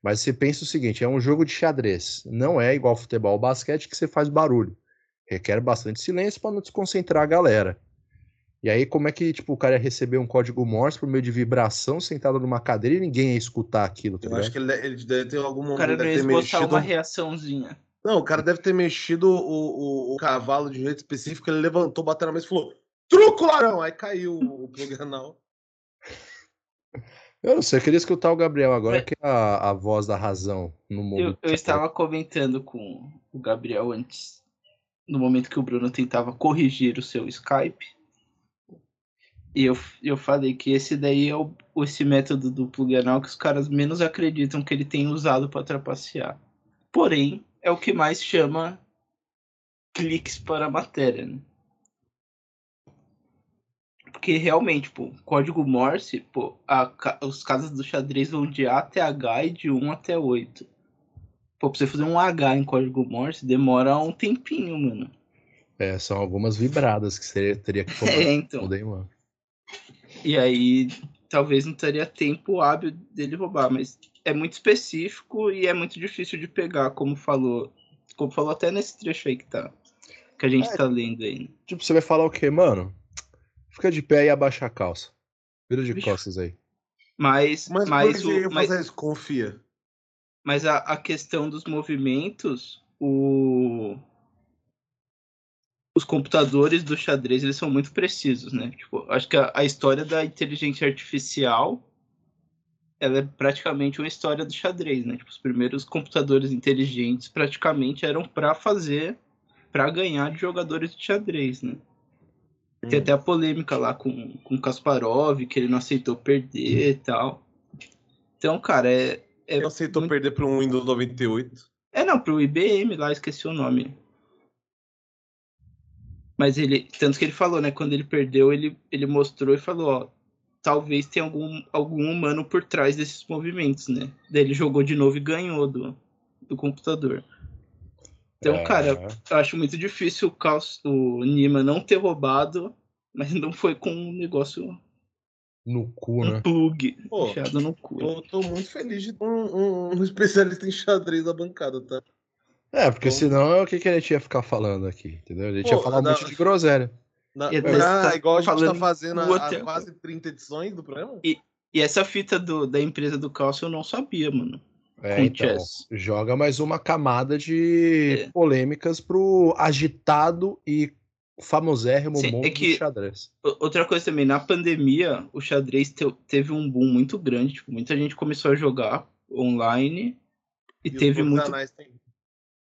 [SPEAKER 3] Mas você pensa o seguinte, é um jogo de xadrez. Não é igual futebol ou basquete que você faz barulho. Requer bastante silêncio pra não desconcentrar a galera. E aí, como é que, tipo, o cara ia receber um código Morse por meio de vibração sentado numa cadeira e ninguém ia escutar aquilo, tá
[SPEAKER 1] Eu acho que ele, ele deve ter algum
[SPEAKER 2] O
[SPEAKER 1] momento.
[SPEAKER 2] cara não
[SPEAKER 1] deve ter mexido...
[SPEAKER 2] uma reaçãozinha.
[SPEAKER 1] Não, o cara deve ter mexido o, o, o cavalo de um jeito específico. Ele levantou, bateu na mesa e falou: Truco, larão! Aí caiu o plug anal.
[SPEAKER 3] Eu não sei, eu queria escutar o Gabriel agora,
[SPEAKER 2] Mas-
[SPEAKER 3] que é a, a voz da razão no mundo.
[SPEAKER 2] Eu, eu
[SPEAKER 3] xadrez.
[SPEAKER 2] estava comentando com o Gabriel antes, no momento que o Bruno tentava corrigir o seu Skype. E eu, eu falei que esse daí é o, esse método do plug anal que os caras menos acreditam que ele tem usado para trapacear. Porém, é o que mais chama cliques para a matéria, né? Porque realmente, pô, código Morse, pô, a os casos do xadrez vão de A até H e de 1 até 8. Pô, pra você fazer um H em código Morse demora um tempinho, mano.
[SPEAKER 3] É, são algumas vibradas que você teria que tomar.
[SPEAKER 2] É, então.
[SPEAKER 3] Mano.
[SPEAKER 2] E aí, talvez não teria tempo hábil dele roubar, mas é muito específico e é muito difícil de pegar, como falou. Como falou até nesse trecho aí que tá. Que a gente
[SPEAKER 3] É.
[SPEAKER 2] tá lendo aí. né?
[SPEAKER 3] Tipo, você vai falar o quê, mano? Fica de pé e abaixa a calça. Vira de
[SPEAKER 2] Vixe.
[SPEAKER 3] costas aí.
[SPEAKER 2] Mas,
[SPEAKER 1] Mas,
[SPEAKER 2] mas, o, mas,
[SPEAKER 1] isso? Confia.
[SPEAKER 2] mas a, a questão dos movimentos, o... os computadores do xadrez eles são muito precisos, né? Tipo, acho que a, a história da inteligência artificial ela é praticamente uma história do xadrez, né? Tipo, os primeiros computadores inteligentes praticamente eram para fazer, para ganhar de jogadores de xadrez, né? Tem até a polêmica lá com, com o Kasparov, que ele não aceitou perder e tal. Então, cara, é. é
[SPEAKER 1] Ele aceitou
[SPEAKER 2] muito-
[SPEAKER 1] perder para um Windows 98.
[SPEAKER 2] É, não, pro IBM lá, esqueci o nome. Mas ele, tanto que ele falou, né, quando ele perdeu, ele, ele mostrou e falou, ó, talvez tenha algum, algum humano por trás desses movimentos, né? Daí ele jogou de novo e ganhou do, do computador. Então,
[SPEAKER 3] É.
[SPEAKER 2] cara, eu acho muito difícil o, Caos, o Nima não ter roubado, mas não foi com um negócio,
[SPEAKER 3] No cu,
[SPEAKER 2] um
[SPEAKER 3] né?
[SPEAKER 2] plug
[SPEAKER 1] Pô,
[SPEAKER 2] no cu.
[SPEAKER 1] Eu tô muito feliz de ter um, um- um especialista em xadrez da bancada, tá?
[SPEAKER 3] É, porque
[SPEAKER 1] Bom.
[SPEAKER 3] senão o que, que a gente ia ficar falando aqui, entendeu? A gente ia
[SPEAKER 1] Pô,
[SPEAKER 3] falar um
[SPEAKER 1] da-
[SPEAKER 3] monte de groselha.
[SPEAKER 1] Na,
[SPEAKER 2] E
[SPEAKER 1] ah,
[SPEAKER 2] tá
[SPEAKER 1] igual a gente tá fazendo há quase 30 edições do programa?
[SPEAKER 2] E essa fita do, da empresa do Calcio eu não sabia, mano.
[SPEAKER 3] É, então,
[SPEAKER 2] chess.
[SPEAKER 3] joga mais uma camada de
[SPEAKER 2] É.
[SPEAKER 3] polêmicas pro agitado e famosérrimo
[SPEAKER 2] Sim, é
[SPEAKER 3] mundo
[SPEAKER 2] que-
[SPEAKER 3] do xadrez.
[SPEAKER 2] Outra coisa também, na pandemia, o xadrez te- teve um boom muito grande. Tipo, muita gente começou a jogar online e,
[SPEAKER 1] E
[SPEAKER 2] teve muito
[SPEAKER 1] têm-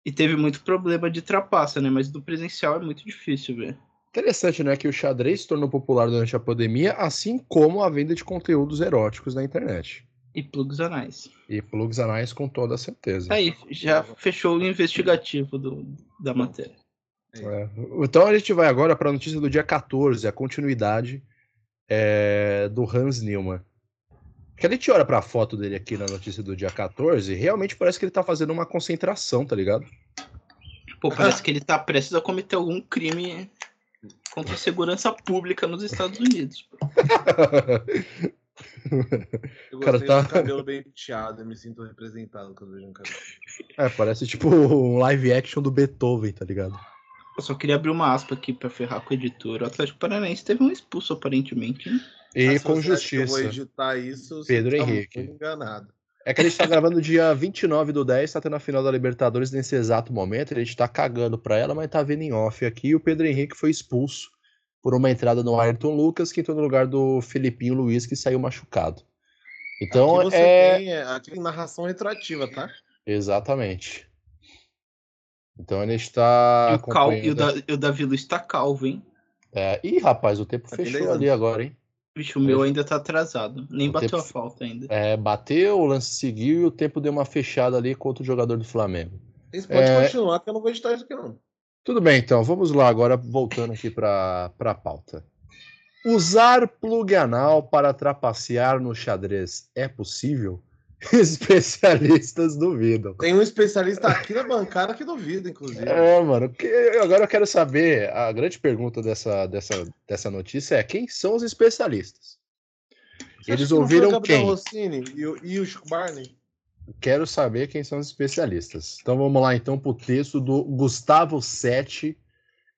[SPEAKER 2] e teve muito problema de trapaça, né? Mas do presencial é muito difícil, velho.
[SPEAKER 3] Interessante, né, que o xadrez se tornou popular durante a pandemia, assim como a venda de conteúdos eróticos na internet.
[SPEAKER 2] E plugs anais.
[SPEAKER 3] E plugs anais com toda certeza.
[SPEAKER 2] Aí, já fechou o investigativo do, da matéria.
[SPEAKER 3] É. Então a gente vai agora para a notícia do dia 14, a continuidade é, do Hans Newman. Que a gente olha para a foto dele aqui na notícia do dia 14, realmente parece que ele tá fazendo uma concentração, tá ligado?
[SPEAKER 2] Pô, parece que ele tá prestes a cometer algum crime contra a segurança pública nos Estados Unidos.
[SPEAKER 1] Eu
[SPEAKER 3] cara
[SPEAKER 1] gostei
[SPEAKER 3] tá-
[SPEAKER 1] do cabelo bem penteado, eu me sinto representado quando vejo um cabelo.
[SPEAKER 3] é, parece tipo um live action do Beethoven, tá ligado?
[SPEAKER 2] Eu só queria abrir uma aspa aqui pra ferrar com o editor. O Atlético Paranaense teve um expulso, aparentemente. né?
[SPEAKER 3] E com
[SPEAKER 1] Eu vou
[SPEAKER 3] justiça.
[SPEAKER 1] editar isso. você
[SPEAKER 3] Pedro
[SPEAKER 1] tá
[SPEAKER 3] Henrique.
[SPEAKER 1] muito enganado.
[SPEAKER 3] É que a gente tá gravando dia 29 do 10, tá tendo a final da Libertadores nesse exato momento. A gente tá cagando pra ela, mas tá vendo em off aqui. E o Pedro Henrique foi expulso por uma entrada no Ayrton Lucas, que entrou no lugar do Felipinho Luiz, que saiu machucado. Então
[SPEAKER 1] aqui você
[SPEAKER 3] é.
[SPEAKER 1] tem é, aqui tem narração retroativa, tá?
[SPEAKER 3] Exatamente. Então a gente tá.
[SPEAKER 2] e, o cal... e, o da... e o Davi Luiz tá calvo, hein?
[SPEAKER 3] É, Ih, rapaz, o tempo
[SPEAKER 1] Tá
[SPEAKER 3] fechou
[SPEAKER 1] 10
[SPEAKER 3] ali agora, hein?
[SPEAKER 2] Vixe, o meu ainda tá atrasado. Nem
[SPEAKER 3] O
[SPEAKER 2] bateu
[SPEAKER 3] tempo-
[SPEAKER 2] a falta ainda.
[SPEAKER 3] É, bateu, o lance seguiu e o tempo deu uma fechada ali contra o jogador do Flamengo.
[SPEAKER 1] Isso pode
[SPEAKER 3] É.
[SPEAKER 1] continuar, que eu não vou editar isso aqui, não.
[SPEAKER 3] Tudo bem, então, vamos lá agora, voltando aqui para a pauta. Usar plug anal para trapacear no xadrez é possível? Especialistas duvidam.
[SPEAKER 1] Tem um especialista aqui na bancada que duvida, inclusive.
[SPEAKER 3] É, mano, que, agora eu quero saber, a grande pergunta dessa, dessa, dessa notícia é quem são os especialistas?
[SPEAKER 1] Você
[SPEAKER 3] Eles
[SPEAKER 1] que
[SPEAKER 3] ouviram
[SPEAKER 1] o Gabriel
[SPEAKER 3] quem?
[SPEAKER 1] Rossini e o, e o Chico Barney?
[SPEAKER 3] Quero saber quem são os especialistas. Então vamos lá então para o texto do Gustavo Sete,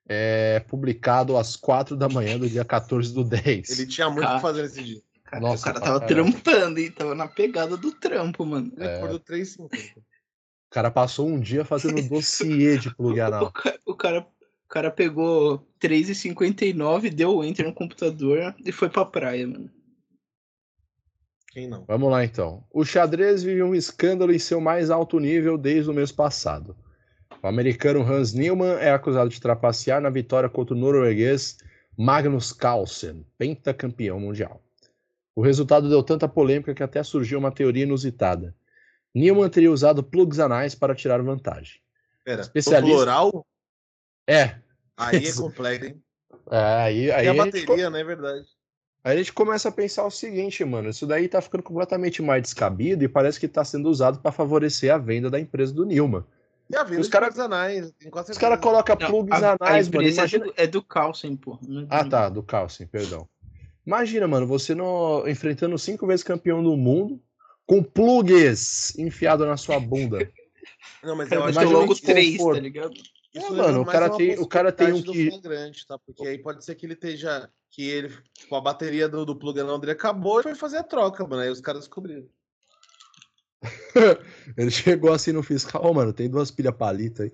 [SPEAKER 3] é, publicado às quatro da manhã do dia 14 do 10.
[SPEAKER 1] Ele tinha muito o
[SPEAKER 2] Cara.
[SPEAKER 1] que fazer nesse dia.
[SPEAKER 2] Cara,
[SPEAKER 3] Nossa,
[SPEAKER 2] o cara tava
[SPEAKER 3] caralho.
[SPEAKER 2] trampando, hein? Tava na pegada do trampo, mano.
[SPEAKER 1] Ele acordou 3,50.
[SPEAKER 3] O cara passou um dia fazendo dossiê de plug
[SPEAKER 2] O
[SPEAKER 3] anal.
[SPEAKER 2] ca- o cara, o cara pegou 3,59, deu o enter no computador e foi pra praia, mano.
[SPEAKER 1] Quem não?
[SPEAKER 3] Vamos lá então. O xadrez vive um escândalo em seu mais alto nível desde o mês passado. O americano Hans Newman é acusado de trapacear na vitória contra o norueguês Magnus Carlsen, pentacampeão mundial. O resultado deu tanta polêmica que até surgiu uma teoria inusitada. Newman teria usado plugs anais para tirar vantagem.
[SPEAKER 1] Pera,
[SPEAKER 3] Especialista.
[SPEAKER 1] plural?
[SPEAKER 3] É,
[SPEAKER 1] Aí é complexo, hein?
[SPEAKER 3] é, aí, aí
[SPEAKER 1] e a
[SPEAKER 3] a gente
[SPEAKER 1] bateria, né? É verdade.
[SPEAKER 3] Aí a gente começa a pensar o seguinte, mano, isso daí tá ficando completamente mais descabido e parece que tá sendo usado para favorecer a venda da empresa do Nilma.
[SPEAKER 1] E a venda
[SPEAKER 3] Os cara-
[SPEAKER 1] plugs anais.
[SPEAKER 3] Os caras colocam plugs
[SPEAKER 2] a, a
[SPEAKER 3] anais, mano.
[SPEAKER 2] empresa é
[SPEAKER 3] Imagina...
[SPEAKER 2] do, é do Carlsen, pô.
[SPEAKER 3] Ah, tá, do Carlsen, perdão. Imagina, mano, você no... enfrentando cinco vezes campeão do mundo com plugs enfiado na sua bunda.
[SPEAKER 1] Não, mas
[SPEAKER 2] Cara,
[SPEAKER 1] eu acho que
[SPEAKER 2] logo
[SPEAKER 3] que
[SPEAKER 2] três, tá ligado?
[SPEAKER 1] Isso
[SPEAKER 3] É,
[SPEAKER 1] leva
[SPEAKER 3] mano, o cara tem- o cara tem um que-
[SPEAKER 1] flagrante, tá? Porque aí pode ser que ele esteja. Que ele. Tipo, a bateria do, do plug anal dele acabou e foi fazer a troca, mano. Aí os caras descobriram.
[SPEAKER 3] Ele chegou assim no fiscal, ô, mano, tem duas pilhas palita aí.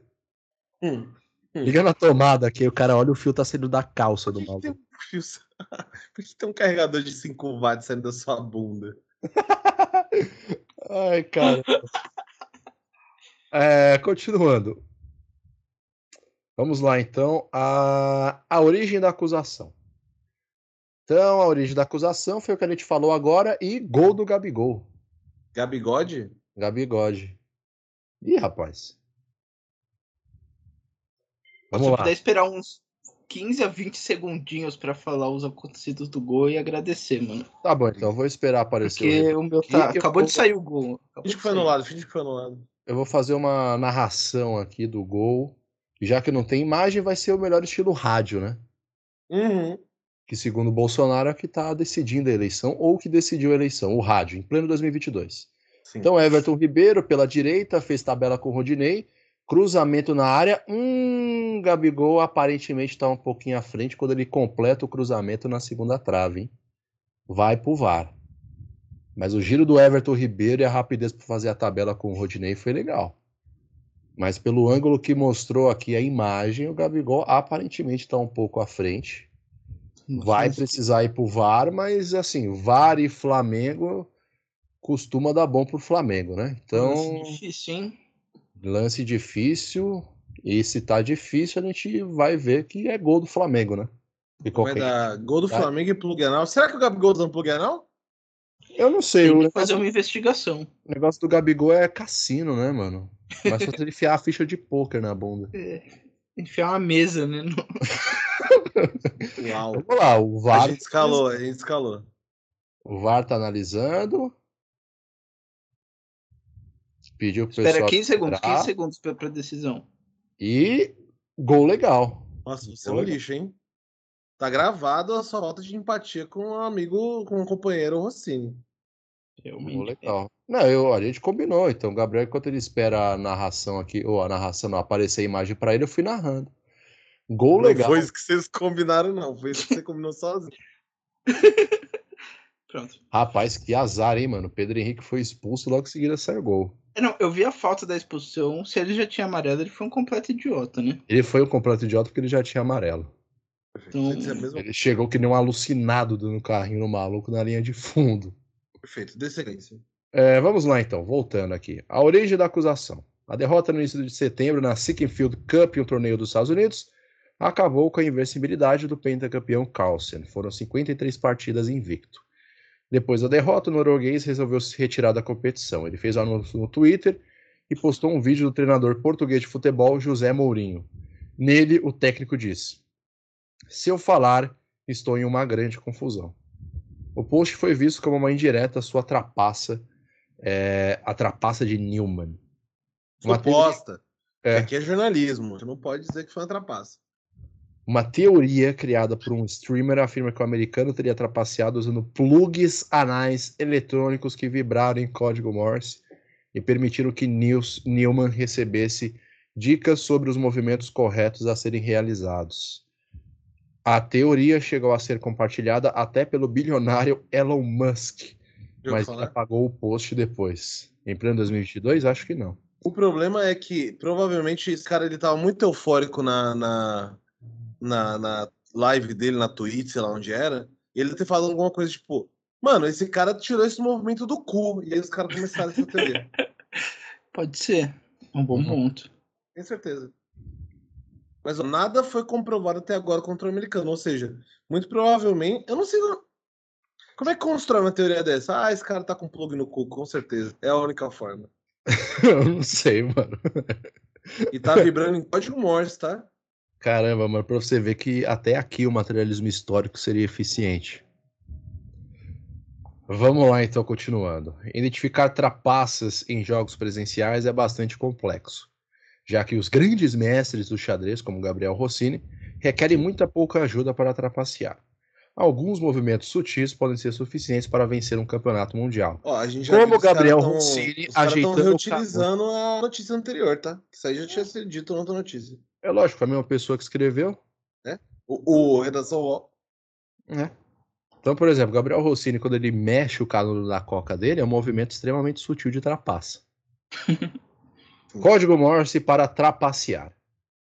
[SPEAKER 1] Hum.
[SPEAKER 3] Liga na tomada aqui, o cara olha o fio tá saindo da calça do
[SPEAKER 1] Por
[SPEAKER 3] maluco.
[SPEAKER 1] um fio... Por que tem um carregador de 5 watts saindo da sua bunda?
[SPEAKER 3] Ai, cara. É, continuando. Vamos lá, então. A, a origem da acusação. Então, a origem da acusação foi o que a gente falou agora e gol do Gabigol.
[SPEAKER 1] Gabigode?
[SPEAKER 3] Gabigode. Ih, rapaz. Vamos
[SPEAKER 2] Se
[SPEAKER 3] lá.
[SPEAKER 2] puder esperar uns 15 a 20 segundinhos pra falar os acontecidos do gol e agradecer, mano.
[SPEAKER 3] Tá bom, então. eu Vou esperar aparecer. o
[SPEAKER 2] Porque o meu tá.
[SPEAKER 3] E eu
[SPEAKER 2] Acabou
[SPEAKER 3] vou-
[SPEAKER 2] de sair o gol.
[SPEAKER 1] Finge
[SPEAKER 2] de
[SPEAKER 1] que foi anulado, finge que foi anulado.
[SPEAKER 3] Eu vou fazer uma narração aqui do gol. Já que não tem imagem, vai ser o melhor estilo rádio, né?
[SPEAKER 1] Uhum.
[SPEAKER 3] que segundo o Bolsonaro é que está decidindo a eleição ou que decidiu a eleição, o rádio, em pleno 2022.
[SPEAKER 1] Sim.
[SPEAKER 3] Então, Everton Ribeiro, pela direita, fez tabela com o Rodinei, cruzamento na área, hum, Gabigol aparentemente está um pouquinho à frente quando ele completa o cruzamento na segunda trave, hein? Vai pro VAR. Mas o giro do Everton Ribeiro e a rapidez para fazer a tabela com o Rodinei foi legal. Mas pelo ângulo que mostrou aqui a imagem, o Gabigol aparentemente está um pouco à frente. Vai precisar ir pro VAR, mas assim, VAR e Flamengo costuma dar bom pro Flamengo, né? Então.
[SPEAKER 2] Lance difícil, hein?
[SPEAKER 3] Lance difícil. E se tá difícil, a gente vai ver que é gol do Flamengo, né?
[SPEAKER 1] E vai dar gol do Flamengo e Pluganal. Será que o Gabigol tá no Pluganal?
[SPEAKER 3] Eu não sei.
[SPEAKER 2] Tem que fazer uma investigação.
[SPEAKER 3] O negócio do Gabigol é cassino, né, mano? Mas só ele enfiar a ficha de pôquer na bunda.
[SPEAKER 2] É, enfiar uma mesa, né? No...
[SPEAKER 1] Uau.
[SPEAKER 3] Vamos lá, o VAR.
[SPEAKER 1] A gente escalou, a gente escalou.
[SPEAKER 3] O VAR tá analisando. Pediu pro
[SPEAKER 2] Espera
[SPEAKER 3] pessoal
[SPEAKER 2] 15 segundos,
[SPEAKER 3] esperar.
[SPEAKER 2] 15 segundos pra, pra decisão.
[SPEAKER 3] E gol legal.
[SPEAKER 1] Nossa, você é um lixo, hein? Tá gravado a sua falta de empatia com um amigo, com um companheiro Rossini.
[SPEAKER 2] Realmente.
[SPEAKER 3] Gol legal. Não, eu, a gente combinou. Então, o Gabriel, enquanto ele espera a narração aqui, ou a narração não aparecer a imagem pra ele, eu fui narrando. Gol
[SPEAKER 1] Não
[SPEAKER 3] legal.
[SPEAKER 1] foi isso que vocês combinaram, não. Foi isso que você combinou sozinho.
[SPEAKER 2] Pronto.
[SPEAKER 3] Rapaz, que azar, hein, mano? Pedro Henrique foi expulso logo em seguida saiu gol.
[SPEAKER 2] É, Não, eu vi a falta da expulsão. Se ele já tinha amarelo, ele foi um completo idiota, né?
[SPEAKER 3] Ele foi um completo idiota porque ele já tinha amarelo.
[SPEAKER 2] Então.
[SPEAKER 1] É
[SPEAKER 3] Ele chegou que nem um alucinado dando carrinho no maluco na linha de fundo.
[SPEAKER 1] Perfeito. Dê sequência.
[SPEAKER 3] É, vamos lá então, voltando aqui. A origem da acusação. A derrota no início de setembro na Sickenfield Cup, um torneio dos Estados Unidos, acabou com a invencibilidade do pentacampeão Carlsen. Foram 53 partidas invicto. Depois da derrota, o norueguês resolveu se retirar da competição. Ele fez um anúncio no Twitter e postou um vídeo do treinador português de futebol, José Mourinho. Nele, o técnico disse: Se eu falar, estou em uma grande confusão. O post foi visto como uma indireta à sua trapaça, é, a trapaça de Newman. Uma
[SPEAKER 1] Suposta.
[SPEAKER 3] É.
[SPEAKER 1] Aqui é jornalismo. Você não pode dizer que foi uma trapaça.
[SPEAKER 3] Uma teoria criada por um streamer afirma que o americano teria trapaceado usando plugs anais eletrônicos que vibraram em código Morse e permitiram que News, Newman recebesse dicas sobre os movimentos corretos a serem realizados. A teoria chegou a ser compartilhada até pelo bilionário Elon Musk, mas ele
[SPEAKER 1] falar?
[SPEAKER 3] apagou o post depois. Em pleno 2022? Acho que não.
[SPEAKER 1] O problema é que provavelmente esse cara ele tava muito eufórico na, na, na, na live dele, na Twitch, sei lá onde era. E ele ter falado alguma coisa tipo, mano, esse cara tirou esse movimento do cu. E aí os caras começaram essa teoria.
[SPEAKER 2] pode ser. É um bom
[SPEAKER 3] Uhum.
[SPEAKER 2] ponto.
[SPEAKER 1] Tenho certeza. Mas ó, nada foi comprovado até agora contra o americano. Ou seja, muito provavelmente. Eu não sei. como- Como é que constrói uma teoria dessa? Ah, esse cara tá com plug no cu, com certeza. É a única forma.
[SPEAKER 3] Eu não sei, mano.
[SPEAKER 1] E tá vibrando em código Morse, tá?
[SPEAKER 3] Caramba, mano, pra você ver que até aqui o materialismo histórico seria eficiente. Vamos lá, então, continuando. Identificar trapaças em jogos presenciais é bastante complexo, já que os grandes mestres do xadrez, como Gabriel Rossini, requerem muita pouca ajuda para trapacear. Alguns movimentos sutis podem ser suficientes para vencer um campeonato mundial.
[SPEAKER 1] Ó,
[SPEAKER 3] Como Gabriel
[SPEAKER 1] tão-
[SPEAKER 3] Rossini ajeitando o
[SPEAKER 1] reutilizando a notícia anterior, tá? Isso aí já tinha sido dito na outra notícia.
[SPEAKER 3] É lógico, foi a mesma pessoa que escreveu,
[SPEAKER 1] O, o Redação UOL.
[SPEAKER 3] né? Então, por exemplo, Gabriel Rossini, quando ele mexe o canudo da coca dele, é um movimento extremamente sutil de trapaça. Código Morse para trapacear.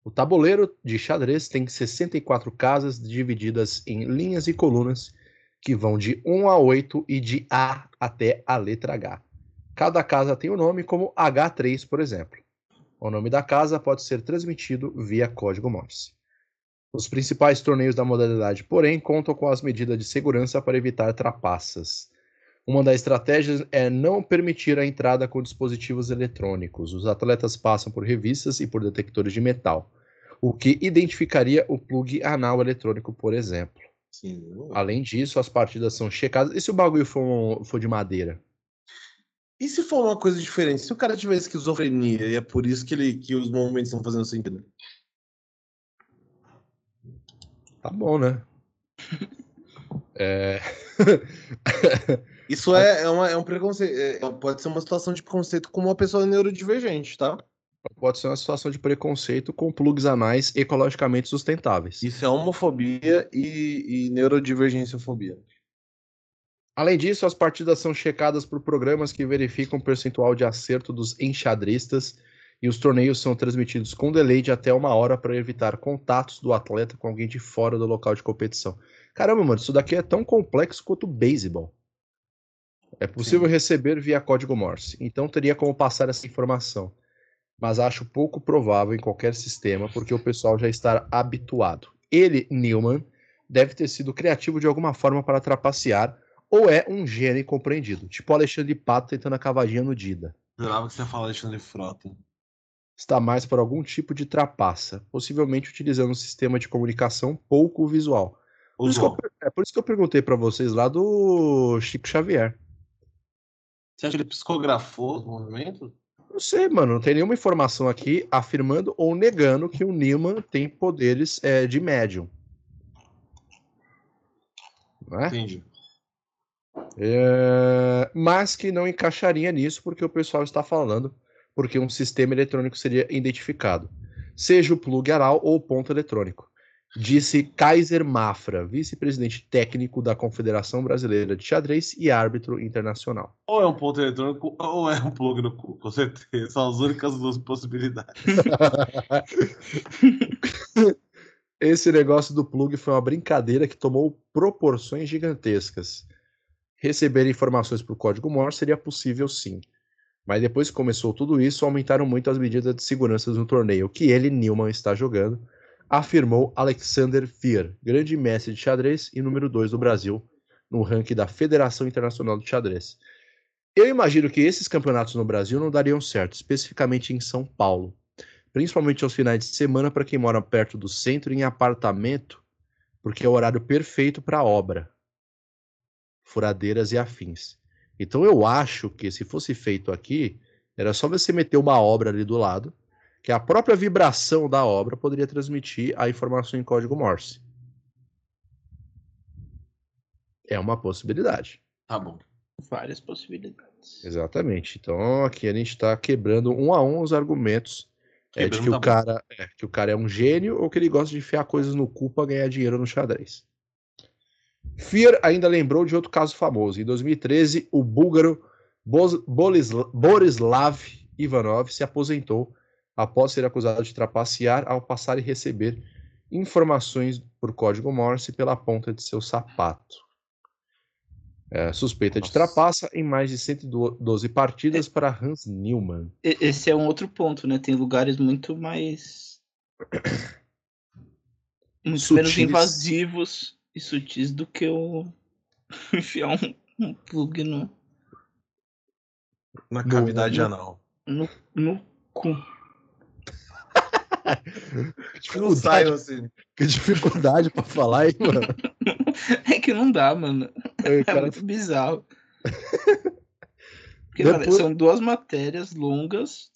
[SPEAKER 3] O tabuleiro de xadrez tem 64 casas divididas em linhas e colunas que vão de 1 a 8 e de A até a letra H. Cada casa tem o um nome como H3, por exemplo. O nome da casa pode ser transmitido via código Morse. Os principais torneios da modalidade, porém, contam com as medidas de segurança para evitar trapaças. Uma das estratégias é não permitir a entrada com dispositivos eletrônicos. Os atletas passam por revistas e por detectores de metal, o que identificaria o plug anal eletrônico, por exemplo.
[SPEAKER 1] Sim.
[SPEAKER 3] Além disso, as partidas são checadas. E se o bagulho for, for de madeira?
[SPEAKER 1] E se for uma coisa diferente? Se o cara tiver esquizofrenia e é por isso que, ele, que os movimentos estão fazendo sentido.
[SPEAKER 3] Tá bom, né? É...
[SPEAKER 1] Isso é, é, uma, é um preconceito. é- pode ser uma situação de preconceito com uma pessoa neurodivergente, tá?
[SPEAKER 3] Pode ser uma situação de preconceito com plugs anais ecologicamente sustentáveis.
[SPEAKER 1] Isso é homofobia e, e neurodivergênciafobia.
[SPEAKER 3] Além disso, as partidas são checadas por programas que verificam o percentual de acerto dos enxadristas e os torneios são transmitidos com delay de até uma hora para evitar contatos do atleta com alguém de fora do local de competição. Caramba, mano, isso daqui é tão complexo quanto o beisebol. É possível Sim. receber via código Morse, então teria como passar essa informação. Mas acho pouco provável em qualquer sistema, porque o pessoal já está habituado. Ele, Newman, deve ter sido criativo de alguma forma para trapacear, ou é um gênio incompreendido, tipo Alexandre Pato tentando a cavadinha no Dida.
[SPEAKER 1] Jurava que você ia falar Alexandre Frota.
[SPEAKER 3] Está mais por algum tipo de trapaça, possivelmente utilizando um sistema de comunicação pouco visual. Por isso eu, é por isso que eu perguntei para vocês lá do Chico Xavier.
[SPEAKER 1] Você acha que ele psicografou o movimento?
[SPEAKER 3] Não sei, mano. Não tem nenhuma informação aqui afirmando ou negando que o Newman tem poderes é, de médium.
[SPEAKER 1] Não é? Entendi.
[SPEAKER 3] É, mas que não encaixaria nisso porque o pessoal está falando porque um sistema eletrônico seria identificado, seja o plug anal ou o ponto eletrônico disse Kaiser Mafra, vice-presidente técnico da Confederação Brasileira de Xadrez e árbitro internacional.
[SPEAKER 1] Ou é um ponto eletrônico ou é um plug no cu, com certeza. São as únicas duas possibilidades.
[SPEAKER 3] Esse negócio do plug foi uma brincadeira que tomou proporções gigantescas. Receber informações por código Morse seria possível sim. Mas depois que começou tudo isso, aumentaram muito as medidas de segurança no torneio que ele, Newman, está jogando afirmou Alexander Fier, grande mestre de xadrez e número 2 do Brasil no ranking da Federação Internacional de Xadrez. Eu imagino que esses campeonatos no Brasil não dariam certo, especificamente em São Paulo, principalmente aos finais de semana para quem mora perto do centro em apartamento, porque é o horário perfeito para obra, furadeiras e afins. Então eu acho que se fosse feito aqui, era só você meter uma obra ali do lado, que a própria vibração da obra poderia transmitir a informação em código Morse. É uma possibilidade.
[SPEAKER 1] Tá bom.
[SPEAKER 2] Várias possibilidades.
[SPEAKER 3] Exatamente. Então aqui a gente está quebrando um a um os argumentos é, de que o, cara, é, que o cara é um gênio ou que ele gosta de enfiar coisas no cu para ganhar dinheiro no xadrez. Fear ainda lembrou de outro caso famoso. Em 2013, o búlgaro Borislav Ivanov se aposentou após ser acusado de trapacear ao passar e receber informações por código Morse pela ponta de seu sapato. É, suspeita Nossa. de trapaça em mais de 112 partidas é, para Hans Newman.
[SPEAKER 2] Esse é um outro ponto, né? Tem lugares muito mais. muito menos invasivos e sutis do que o. enfiar um, um plug no.
[SPEAKER 1] Na cavidade no, anal.
[SPEAKER 2] No, no cu
[SPEAKER 3] que dificuldade, assim. que dificuldade pra falar, hein, mano?
[SPEAKER 2] É que não dá, mano. É, é cara... é muito bizarro. Porque, Depois... são duas matérias longas.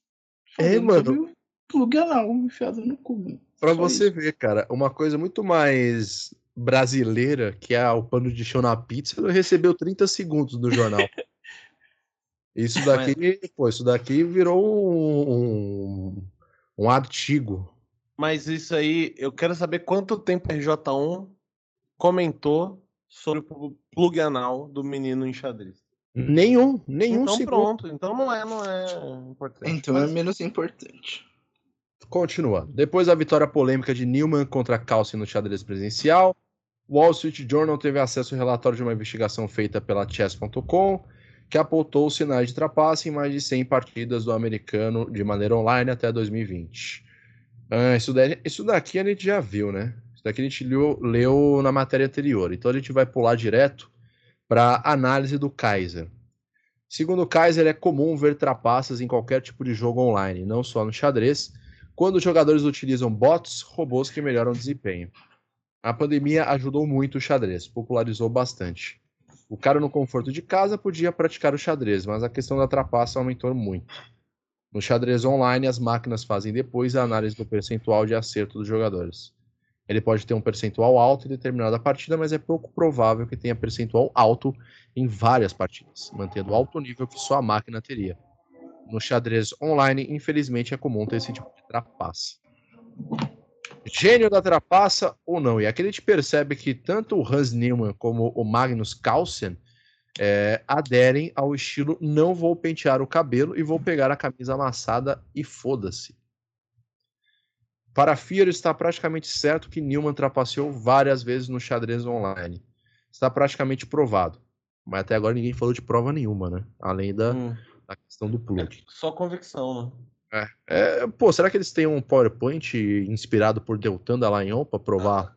[SPEAKER 3] É, mano.
[SPEAKER 2] Plug anal enfiado no cu.
[SPEAKER 3] Pra Só você isso. ver, cara, uma coisa muito mais brasileira, que é o pano de chão na pizza, ele recebeu 30 segundos no jornal. Isso daqui, pô, isso daqui virou um, um artigo.
[SPEAKER 1] Mas isso aí, eu quero saber quanto tempo RJ1 comentou sobre o plug anal do menino enxadrista.
[SPEAKER 3] Nenhum, nenhum
[SPEAKER 1] então, segundo. pronto, então não é, não é importante.
[SPEAKER 2] Então é mas... é menos importante.
[SPEAKER 3] Continua. Depois da vitória polêmica de Newman contra Calci no xadrez presencial, Wall Street Journal teve acesso ao relatório de uma investigação feita pela Chess.com que apontou sinais de trapaça em mais de 100 partidas do americano de maneira online até 2020. Ah, isso, daí, isso daqui a gente já viu, né? Isso daqui a gente leu, leu na matéria anterior. Então a gente vai pular direto para análise do Kaiser. Segundo o Kaiser, é comum ver trapaças em qualquer tipo de jogo online, não só no xadrez, quando os jogadores utilizam bots, robôs que melhoram o desempenho. A pandemia ajudou muito o xadrez, popularizou bastante. O cara no conforto de casa podia praticar o xadrez, mas a questão da trapaça aumentou muito. No xadrez online, as máquinas fazem depois a análise do percentual de acerto dos jogadores. Ele pode ter um percentual alto em determinada partida, mas é pouco provável que tenha percentual alto em várias partidas, mantendo o alto nível que só a máquina teria. No xadrez online, infelizmente, é comum ter esse tipo de trapaça gênio da trapaça ou não. E aqui a gente percebe que tanto o Hans Neumann como o Magnus Carlsen é, aderem ao estilo não vou pentear o cabelo e vou pegar a camisa amassada e foda-se. Para Fier está praticamente certo que Newman trapaceou várias vezes no xadrez online. Está praticamente provado. Mas até agora ninguém falou de prova nenhuma, né? Além da, hum. da questão do plug.
[SPEAKER 1] Só convicção,
[SPEAKER 3] né? É, é, pô, será que eles têm um PowerPoint inspirado por Deltan Dallagnol para provar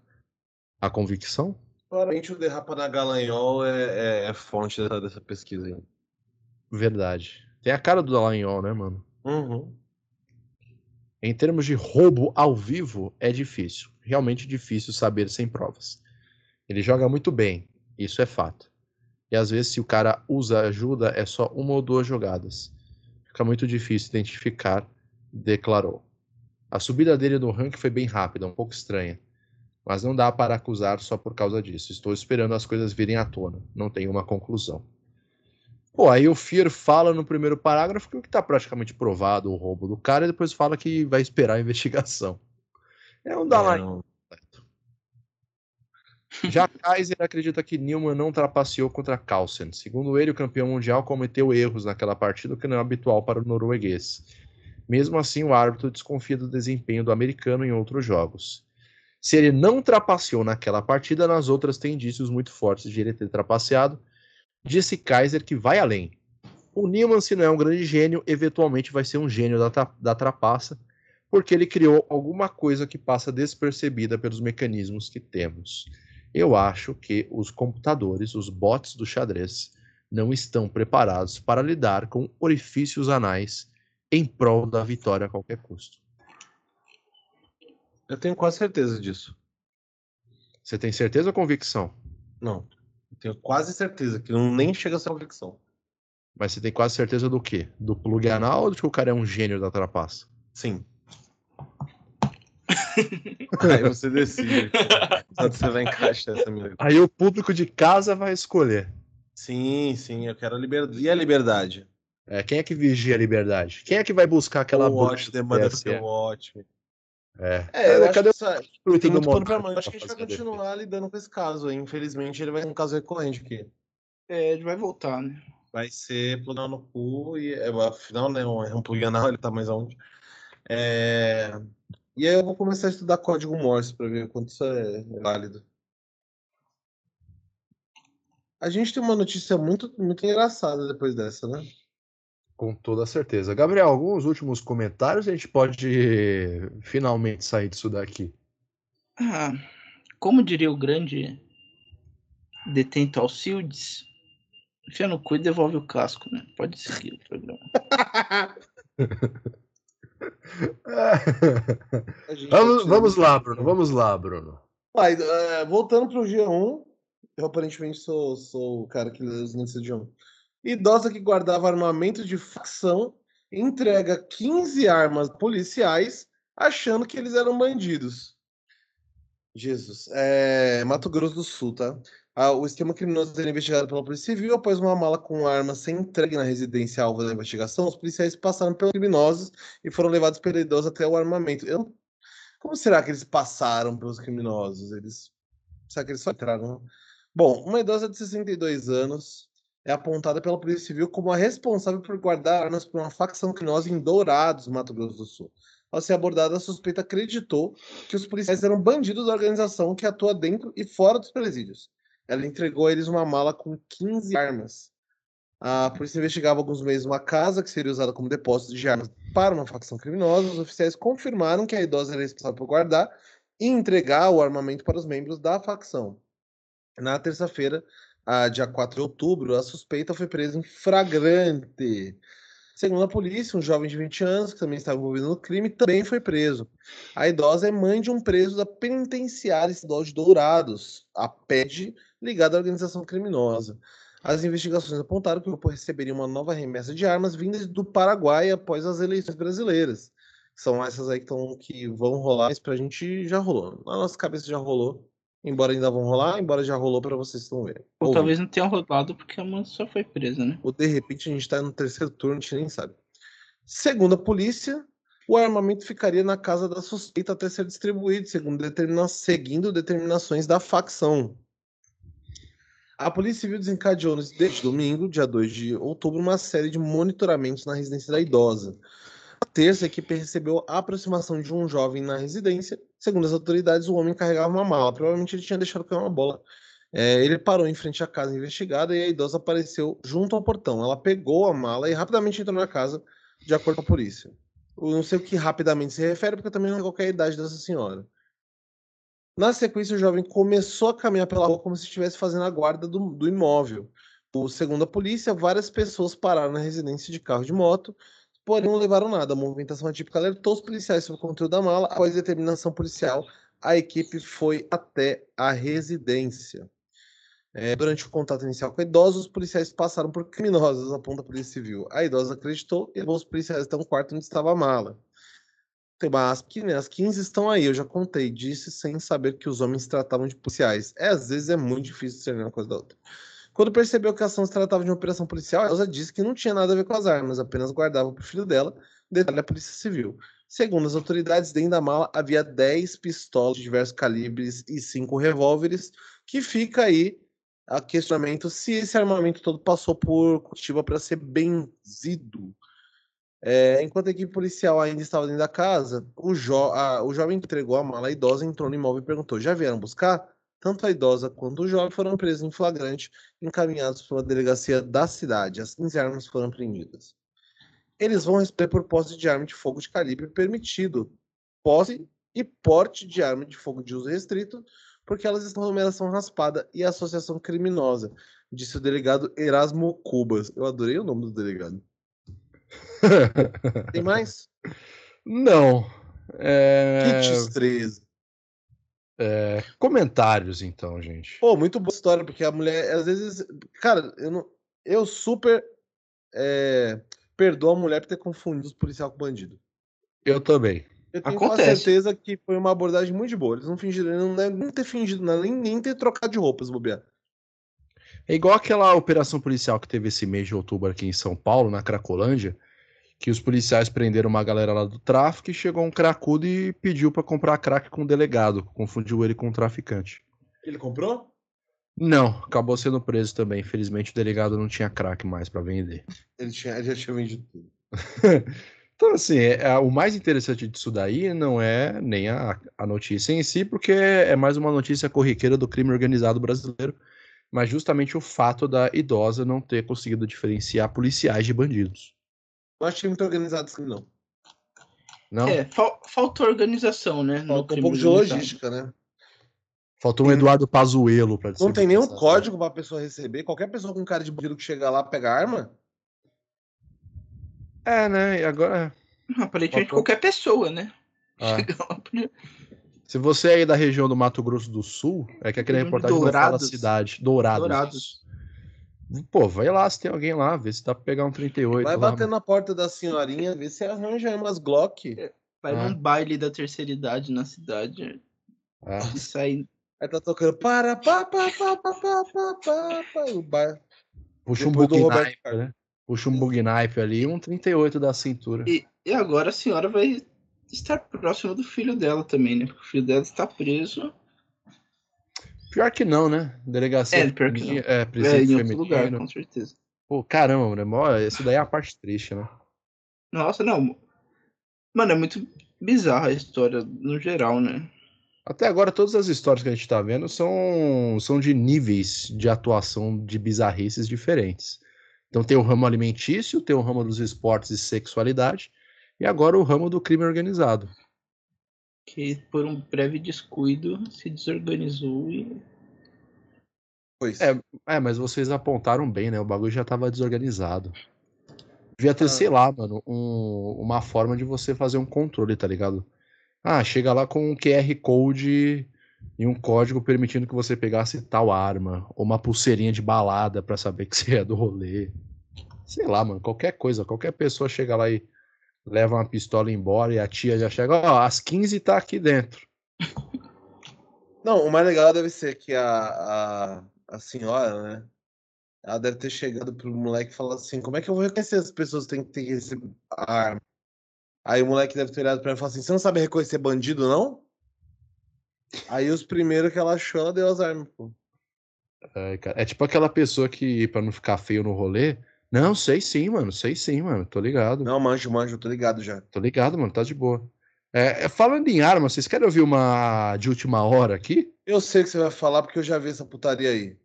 [SPEAKER 3] ah. a convicção?
[SPEAKER 1] Claramente o Derrapa na Galanhol é, é, é fonte dessa, dessa, pesquisa aí.
[SPEAKER 3] Verdade. Tem a cara do Dallagnol, né, mano?
[SPEAKER 1] Uhum.
[SPEAKER 3] Em termos de roubo ao vivo, é difícil. Realmente difícil saber sem provas. Ele joga muito bem, isso é fato. E às vezes, se o cara usa ajuda, é só uma ou duas jogadas. Fica muito difícil identificar, declarou. A subida dele no ranking foi bem rápida, um pouco estranha. Mas não dá para acusar só por causa disso. Estou esperando as coisas virem à tona. Não tenho uma conclusão. Pô, aí o Fear fala no primeiro parágrafo que está praticamente provado o roubo do cara e depois fala que vai esperar a investigação. É um Dalai. É, Já Kaiser acredita que Newman não trapaceou contra Carlsen. Segundo ele, o campeão mundial cometeu erros naquela partida que não é habitual para o norueguês. Mesmo assim, o árbitro desconfia do desempenho do americano em outros jogos. Se ele não trapaceou naquela partida, nas outras tem indícios muito fortes de ele ter trapaceado. Disse Kaiser que vai além. O Newman, se não é um grande gênio, eventualmente vai ser um gênio da, da trapaça, porque ele criou alguma coisa que passa despercebida pelos mecanismos que temos. Eu acho que os computadores, os bots do xadrez, não estão preparados para lidar com orifícios anais em prol da vitória a qualquer custo.
[SPEAKER 1] Eu tenho quase certeza disso.
[SPEAKER 3] Você tem certeza ou convicção?
[SPEAKER 1] Não. Eu tenho quase certeza que não nem chega a ser convicção.
[SPEAKER 3] Mas você tem quase certeza do quê? Do plug anal ou de que o cara é um gênio da trapaça?
[SPEAKER 1] Sim. Aí você decide. Onde você vai encaixar essa minha.
[SPEAKER 3] Aí o público de casa vai escolher.
[SPEAKER 1] Sim, sim, eu quero a liberdade. E a liberdade?
[SPEAKER 3] É, quem é que vigia a liberdade? Quem é que vai buscar aquela
[SPEAKER 1] o watch demanda pelo watch.
[SPEAKER 3] É,
[SPEAKER 1] é eu cadê acho que tem muito pano pra mão. Acho que a gente vai continuar lidando com esse caso. Aí. Infelizmente, ele vai ser um caso recorrente aqui.
[SPEAKER 2] É, ele vai voltar, né?
[SPEAKER 1] Vai ser plugar no cu e é, afinal, né? É um anal, ele tá mais aonde. É... E aí eu vou começar a estudar código Morse para ver quanto isso é válido. A gente tem uma notícia muito, muito engraçada depois dessa, né?
[SPEAKER 3] Com toda certeza. Gabriel, alguns últimos comentários a gente pode finalmente sair disso daqui.
[SPEAKER 2] Ah, como diria o grande detento Alcides, enfia no cu e devolve o casco, né? Pode seguir o programa.
[SPEAKER 3] vamos, vamos lá, Bruno. Vamos lá, Bruno.
[SPEAKER 1] Vai, uh, voltando para o G1, eu aparentemente sou, sou o cara que lê os notícias de 1. Idosa que guardava armamento de facção entrega 15 armas policiais achando que eles eram bandidos. Jesus. É, Mato Grosso do Sul, tá? Ah, o esquema criminoso era investigado pela Polícia Civil após uma mala com arma ser entregue na residência alvo da investigação. Os policiais passaram pelos criminosos e foram levados pela idosa até o armamento. Eu... Como será que eles passaram pelos criminosos? Eles... Será que eles só entraram? Bom, uma idosa de 62 anos é apontada pela Polícia Civil como a responsável por guardar armas para uma facção criminosa em Dourados, Mato Grosso do Sul. Ao ser abordada, a suspeita acreditou que os policiais eram bandidos da organização que atua dentro e fora dos presídios. Ela entregou a eles uma mala com 15 armas. A polícia investigava alguns meses uma casa que seria usada como depósito de armas para uma facção criminosa. Os oficiais confirmaram que a idosa era responsável por guardar e entregar o armamento para os membros da facção. Na terça-feira, dia 4 de outubro, a suspeita foi presa em flagrante. Segundo a polícia, um jovem de 20 anos, que também estava envolvido no crime, também foi preso. A idosa é mãe de um preso da penitenciária estadual de Dourados, a PED, ligada à organização criminosa. As investigações apontaram que o grupo receberia uma nova remessa de armas vindas do Paraguai após as eleições brasileiras. São essas aí que, tão, que vão rolar, mas pra gente já rolou. Na nossa cabeça já rolou. Embora ainda vão rolar, embora já rolou para vocês estão vendo.
[SPEAKER 2] Ou, talvez não tenha rolado porque a mãe só foi presa, né?
[SPEAKER 1] Ou de repente a gente tá no terceiro turno, a gente nem sabe. Segundo a polícia, o armamento ficaria na casa da suspeita até ser distribuído, segundo determina seguindo determinações da facção. A Polícia Civil desencadeou desde domingo, dia 2 de outubro, uma série de monitoramentos na residência da idosa. Na terça, a equipe recebeu a aproximação de um jovem na residência. Segundo as autoridades, o homem carregava uma mala. Provavelmente ele tinha deixado cair uma bola. É, ele parou em frente à casa investigada e a idosa apareceu junto ao portão. Ela pegou a mala e rapidamente entrou na casa, de acordo com a polícia. Eu não sei o que rapidamente se refere, porque também não é qualquer idade dessa senhora. Na sequência, o jovem começou a caminhar pela rua como se estivesse fazendo a guarda do, do imóvel. O, segundo a polícia, várias pessoas pararam na residência de carro de moto, porém não levaram nada. A movimentação atípica alertou os policiais sobre o conteúdo da mala. Após determinação policial, a equipe foi até a residência. É, durante o contato inicial com a idosa, os policiais passaram por criminosos, aponta a Polícia Civil. A idosa acreditou e levou os policiais até um quarto onde estava a mala. As, né, as 15 estão aí, eu já contei, disse sem saber que os homens tratavam de policiais. É, às vezes é muito difícil discernir uma coisa da outra. Quando percebeu que a ação se tratava de uma operação policial, Elsa disse que não tinha nada a ver com as armas, apenas guardava para o filho dela, detalhe da Polícia Civil. Segundo as autoridades, dentro da mala havia 10 pistolas de diversos calibres e 5 revólveres, que fica aí a questionamento se esse armamento todo passou por Curitiba para ser benzido é, enquanto a equipe policial ainda estava dentro da casa, o, jo a, o jovem entregou a mala à idosa, entrou no imóvel e perguntou: Já vieram buscar? Tanto a idosa quanto o jovem foram presos em flagrante encaminhados para uma delegacia da cidade. As 15 armas foram apreendidas. Eles vão responder por posse de arma de fogo de calibre permitido, posse e porte de arma de fogo de uso restrito, porque elas estão numeração raspada e associação criminosa, disse o delegado Erasmo Cubas. Eu adorei o nome do delegado. Tem mais?
[SPEAKER 3] Não. É...
[SPEAKER 1] Kits 13.
[SPEAKER 3] É... Comentários, então, gente.
[SPEAKER 1] Pô, muito boa história, porque a mulher, às vezes. Cara, eu, não... eu super é... perdoo a mulher por ter confundido os policiais com bandido.
[SPEAKER 3] Eu também.
[SPEAKER 1] Eu tenho Acontece. certeza que foi uma abordagem muito boa. Eles não fingiram, não devem ter fingido nada, nem, nem ter trocado de roupas, bobear.
[SPEAKER 3] É igual aquela operação policial que teve esse mês de outubro aqui em São Paulo, na Cracolândia, que os policiais prenderam uma galera lá do tráfico e chegou um cracudo e pediu para comprar crack com o delegado, confundiu ele com um traficante.
[SPEAKER 1] Ele comprou?
[SPEAKER 3] Não, acabou sendo preso também. Infelizmente o delegado não tinha crack mais para vender.
[SPEAKER 1] Ele, tinha, ele já tinha vendido tudo.
[SPEAKER 3] então, assim, é, é, o mais interessante disso daí não é nem a, a notícia em si, porque é mais uma notícia corriqueira do crime organizado brasileiro, mas justamente o fato da idosa não ter conseguido diferenciar policiais de bandidos.
[SPEAKER 1] Não achei muito organizado assim, não.
[SPEAKER 2] Não? É, fal faltou organização, né?
[SPEAKER 1] Faltou um pouco de logística, né?
[SPEAKER 3] Faltou um Eduardo Pazuello para
[SPEAKER 1] Não tem nenhum código para a pessoa receber. Qualquer pessoa com cara de bandido que chega lá pega arma.
[SPEAKER 3] É, né? E agora.
[SPEAKER 2] Aparentemente Faltou... qualquer pessoa, né?
[SPEAKER 3] Ah. Se você é aí da região do Mato Grosso do Sul, é que aquele reportagem Dourados. não fala cidade. Dourados. Dourados. Pô, vai lá se tem alguém lá, vê se dá pra pegar um 38.
[SPEAKER 1] Vai lá, bater mano. na porta da senhorinha, vê se arranja umas Glock.
[SPEAKER 2] É, vai ah. num baile da terceira idade na cidade.
[SPEAKER 3] Ah.
[SPEAKER 2] E sai.
[SPEAKER 1] Aí tá tocando para, pá, pá, pá, pá, pá, pá, pá, pá, o bar.
[SPEAKER 3] Puxa um bug knife, né? Puxa um bug knife ali, um 38 da cintura.
[SPEAKER 2] E, e agora a senhora vai estar próxima do filho dela também, né? Porque o filho dela está preso
[SPEAKER 3] Pior que não, né? Delegacia.
[SPEAKER 2] É, pior que não.
[SPEAKER 3] É, é
[SPEAKER 2] em outro lugar, com certeza.
[SPEAKER 3] Pô, caramba, mano. Isso daí é a parte triste, né?
[SPEAKER 2] Nossa, não. Mano, é muito bizarra a história no geral, né?
[SPEAKER 3] Até agora, todas as histórias que a gente tá vendo são, são de níveis de atuação de bizarrices diferentes. Então tem o ramo alimentício, tem o ramo dos esportes e sexualidade, e agora o ramo do crime organizado
[SPEAKER 2] que por um breve descuido se desorganizou e.
[SPEAKER 3] Pois. É, é, mas vocês apontaram bem, né? O bagulho já tava desorganizado. Devia ter, ah. sei lá, mano, um, uma forma de você fazer um controle, tá ligado? Ah, chega lá com um QR Code e um código permitindo que você pegasse tal arma, ou uma pulseirinha de balada para saber que você é do rolê. Sei lá, mano, qualquer coisa, qualquer pessoa chega lá e leva uma pistola embora e a tia já chega, ó, às 15 tá aqui dentro.
[SPEAKER 1] Não, o mais legal deve ser que a, a, a senhora, né? Ela deve ter chegado pro moleque e falado assim: como é que eu vou reconhecer as pessoas que têm que ter a arma? Aí o moleque deve ter olhado pra ela e falado assim: você não sabe reconhecer bandido, não? Aí os primeiros que ela achou, ela deu as armas, pô.
[SPEAKER 3] Cara, É tipo aquela pessoa que, pra não ficar feio no rolê, não, sei sim, mano, sei sim, mano, tô ligado.
[SPEAKER 1] Não, manjo, manjo, tô ligado já.
[SPEAKER 3] Tô ligado, mano, tá de boa. É, é, falando em arma, vocês querem ouvir uma de última hora aqui?
[SPEAKER 1] Eu sei que você vai falar porque eu já vi essa putaria aí.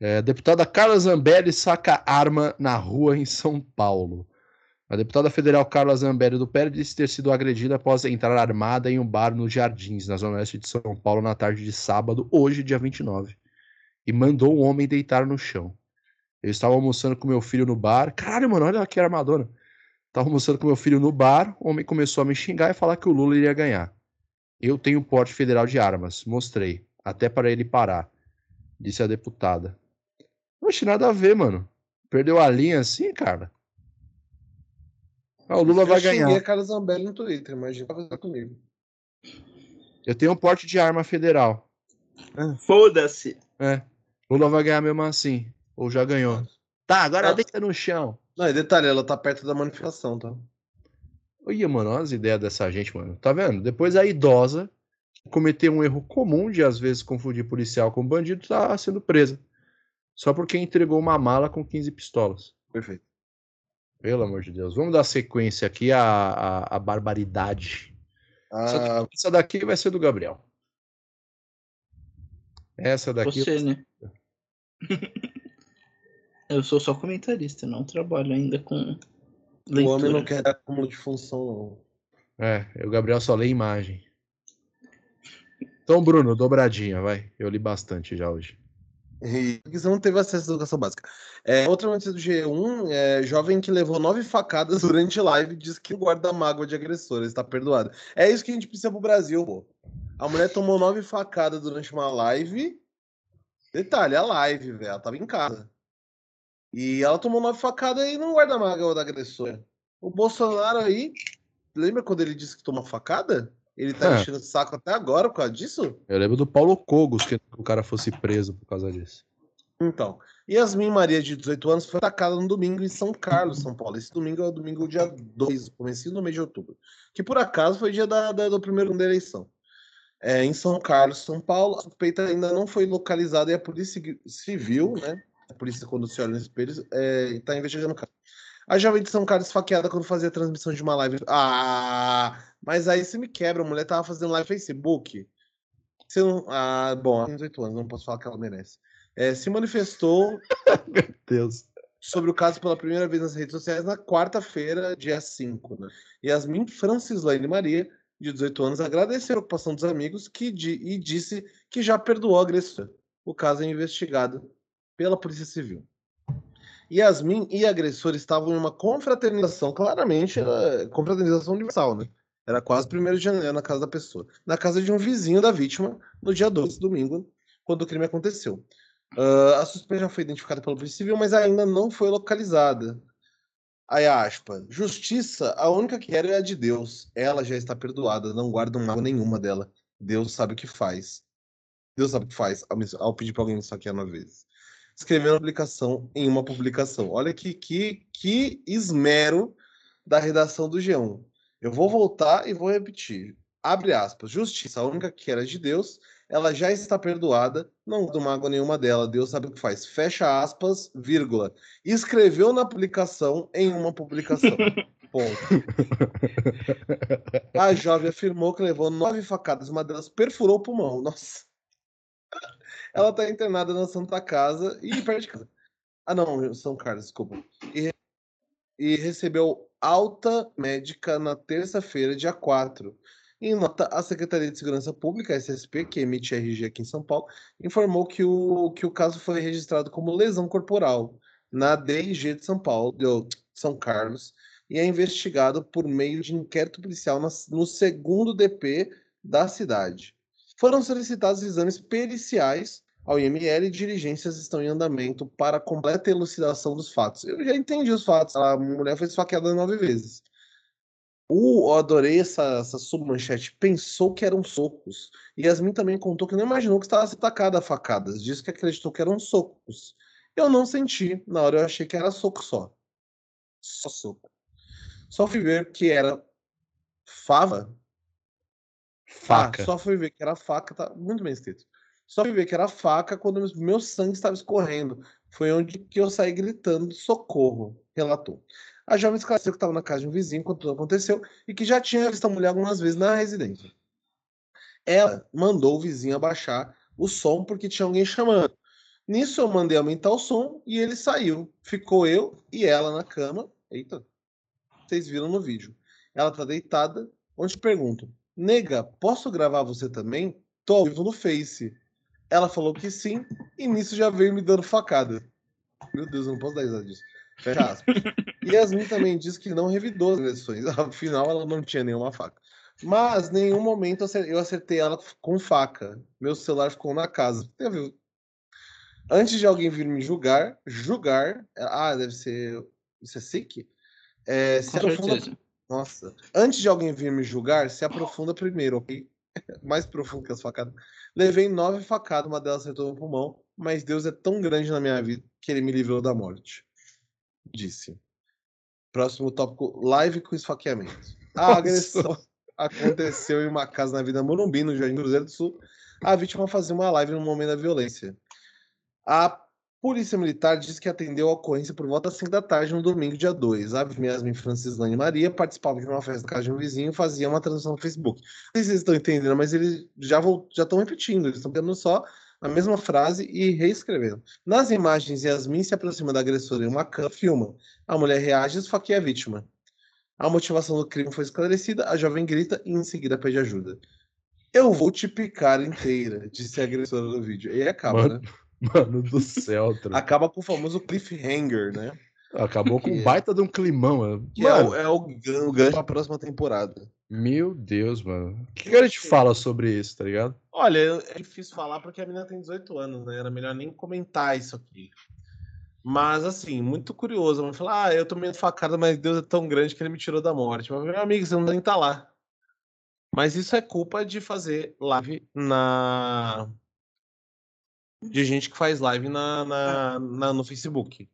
[SPEAKER 3] É, deputada Carla Zambelli saca arma na rua em São Paulo. A deputada federal Carla Zambelli do PL disse ter sido agredida após entrar armada em um bar nos Jardins, na zona oeste de São Paulo, na tarde de sábado, hoje, dia 29. E mandou o homem deitar no chão. Eu estava almoçando com meu filho no bar. Caralho, mano, olha que armadona. Estava almoçando com meu filho no bar. O homem começou a me xingar e falar que o Lula iria ganhar. Eu tenho porte federal de armas. Mostrei. Até para ele parar. Disse a deputada. Oxe, nada a ver, mano. Perdeu a linha assim, cara. Ah, o Lula
[SPEAKER 1] eu
[SPEAKER 3] vai ganhar.
[SPEAKER 1] Eu a Carla Zambelli no Twitter, imagina fazer comigo.
[SPEAKER 3] Eu tenho um porte de arma federal.
[SPEAKER 2] Foda-se.
[SPEAKER 3] É. Lula vai ganhar mesmo assim. Ou já ganhou. Tá, agora ah. deita no chão.
[SPEAKER 1] Não, e detalhe, ela tá perto da manifestação, tá?
[SPEAKER 3] Olha, mano, olha as ideias dessa gente, mano. Tá vendo? Depois a idosa, que cometeu um erro comum de às vezes confundir policial com bandido, tá sendo presa. Só porque entregou uma mala com 15 pistolas.
[SPEAKER 1] Perfeito.
[SPEAKER 3] Pelo amor de Deus. Vamos dar sequência aqui à, à, à barbaridade. Ah... Essa daqui vai ser do Gabriel. Essa daqui.
[SPEAKER 2] Você, né? Eu sou só comentarista, não trabalho ainda com leitura.
[SPEAKER 1] O homem não quer acúmulo de função,
[SPEAKER 3] não. É, o Gabriel só lê imagem. Então, Bruno, dobradinha, vai. Eu li bastante já hoje.
[SPEAKER 1] E você não teve acesso à educação básica. É, outra notícia do G1 é jovem que levou nove facadas durante live diz que guarda mágoa de agressores, está perdoado. É isso que a gente precisa pro Brasil, pô. A mulher tomou nove facadas durante uma live. Detalhe, a live, velho. Ela tava em casa. E ela tomou nove facadas e não guarda mágoa da agressora. O Bolsonaro aí, lembra quando ele disse que tomou facada? Ele tá é. enchendo o saco até agora por causa disso?
[SPEAKER 3] Eu lembro do Paulo Cogos, que o cara fosse preso por causa disso.
[SPEAKER 1] Então, Yasmin Maria, de 18 anos, foi atacada no domingo em São Carlos, São Paulo. Esse domingo é o domingo dia 2, comecinho do mês de outubro. Que por acaso foi dia da, da do primeiro da eleição. É, em São Carlos, São Paulo, a suspeita ainda não foi localizada e a Polícia Civil, né? A polícia, quando se olha no espelho, está é, investigando o caso. A jovem de São Carlos esfaqueada quando fazia transmissão de uma live. Ah, mas aí você me quebra, a mulher tava fazendo live no Facebook. Você não. Ah, bom, tem 18 anos, não posso falar que ela merece. É, se manifestou.
[SPEAKER 3] Meu Deus.
[SPEAKER 1] Sobre o caso pela primeira vez nas redes sociais na quarta-feira, dia 5. Né? Yasmin Francislaine Maria, de 18 anos, agradeceu a ocupação dos amigos que, e disse que já perdoou a agressor. O caso é investigado pela Polícia Civil. Yasmin e agressor estavam em uma confraternização, claramente, era confraternização universal, né? Era quase 1 de janeiro na casa da pessoa. Na casa de um vizinho da vítima, no dia 12, domingo, quando o crime aconteceu. Uh, a suspeita já foi identificada pela Polícia Civil, mas ainda não foi localizada. Aí, aspa, justiça, a única que era é a de Deus. Ela já está perdoada, não guarda mágoa nenhuma dela. Deus sabe o que faz. Deus sabe o que faz ao, pedir para alguém aqui uma vez. Escrevendo uma publicação em uma publicação. Olha que, que, que esmero da redação do G1. Eu vou voltar e vou repetir. Abre aspas. Justiça, a única que era de Deus, ela já está perdoada, não do mágoa nenhuma dela. Deus sabe o que faz. Fecha aspas, vírgula. Escreveu na publicação em uma publicação. Ponto. A jovem afirmou que levou nove facadas, uma delas perfurou o pulmão. Nossa. Ela está internada na Santa Casa e perto de casa. Ah, não, São Carlos, desculpa. E, e recebeu alta médica na terça-feira, dia 4. Em nota, a Secretaria de Segurança Pública, SSP, que emite RG aqui em São Paulo, informou que o, que o caso foi registrado como lesão corporal na DRG de São Paulo, de São Carlos, e é investigado por meio de inquérito policial no segundo DP da cidade. Foram solicitados exames periciais ao IML e diligências estão em andamento para completa elucidação dos fatos. Eu já entendi os fatos. A mulher foi esfaqueada nove vezes. O, eu adorei essa, essa submanchete. Pensou que eram socos. Yasmin também contou que não imaginou que estava atacada a facadas. Disse que acreditou que eram socos. Eu não senti. Na hora eu achei que era soco só. Só soco. Só fui ver que era fava.
[SPEAKER 3] Faca.
[SPEAKER 1] Ah, só fui ver que era faca. Tá muito bem escrito. Só fui ver que era faca quando meu sangue estava escorrendo. Foi onde que eu saí gritando socorro, relatou. A jovem esclareceu que estava na casa de um vizinho quando tudo aconteceu e que já tinha visto a mulher algumas vezes na residência. Ela mandou o vizinho abaixar o som porque tinha alguém chamando. Nisso eu mandei aumentar o som e ele saiu. Ficou eu e ela na cama. Eita, vocês viram no vídeo. Ela tá deitada, onde pergunto: Nega, posso gravar você também? Tô ao vivo no Face. Ela falou que sim, e nisso já veio me dando facada. Meu Deus, eu não posso dar risada disso. Fecha aspas. Yasmin também disse que não revidou as agressões, afinal ela não tinha nenhuma faca. Mas nenhum momento eu acertei ela com faca. Meu celular ficou na casa. Antes de alguém vir me julgar, julgar. Ah, deve ser. Isso é sick? É, se aprofunda... Nossa. Antes de alguém vir me julgar, se aprofunda primeiro, ok? Mais profundo que as facadas. Levei nove facadas, uma delas acertou no pulmão, mas Deus é tão grande na minha vida que ele me livrou da morte. Disse. Próximo tópico: live com esfaqueamento. A agressão aconteceu em uma casa na Vida Morumbi, no Jardim Cruzeiro do Sul. A vítima fazia uma live no momento da violência. A Polícia Militar disse que atendeu a ocorrência por volta das 5 da tarde no domingo, dia 2. A Yasmin Francislane Maria participava de uma festa na casa de um vizinho e fazia uma transmissão no Facebook. Não sei se vocês estão entendendo, mas eles já estão repetindo, eles estão pegando só a mesma frase e reescrevendo. Nas imagens, Yasmin se aproxima da agressora em uma cama, filma. A mulher reage e esfaqueia a vítima. A motivação do crime foi esclarecida, a jovem grita e em seguida pede ajuda. Eu vou te picar inteira, disse a agressora no vídeo. E acaba,
[SPEAKER 3] Mano.
[SPEAKER 1] né?
[SPEAKER 3] Mano do céu, truta.
[SPEAKER 1] Acaba com o famoso cliffhanger, né?
[SPEAKER 3] Acabou com um
[SPEAKER 1] Que-
[SPEAKER 3] baita de um climão, mano.
[SPEAKER 1] Que é,
[SPEAKER 3] Mano,
[SPEAKER 1] o, é o, gan- o gancho pra próxima temporada.
[SPEAKER 3] Meu Deus, mano. O que, que a gente fala sobre isso, tá ligado?
[SPEAKER 1] Olha, é difícil falar porque a menina tem 18 anos, né? Era melhor nem comentar isso aqui. Mas, assim, muito curioso. Vamos falar, ah, eu tomei facada, mas Deus é tão grande que ele me tirou da morte. Mas, meu amigo, você não nem tá lá. Mas isso é culpa de fazer live na. De gente que faz live na, na, na- no Facebook.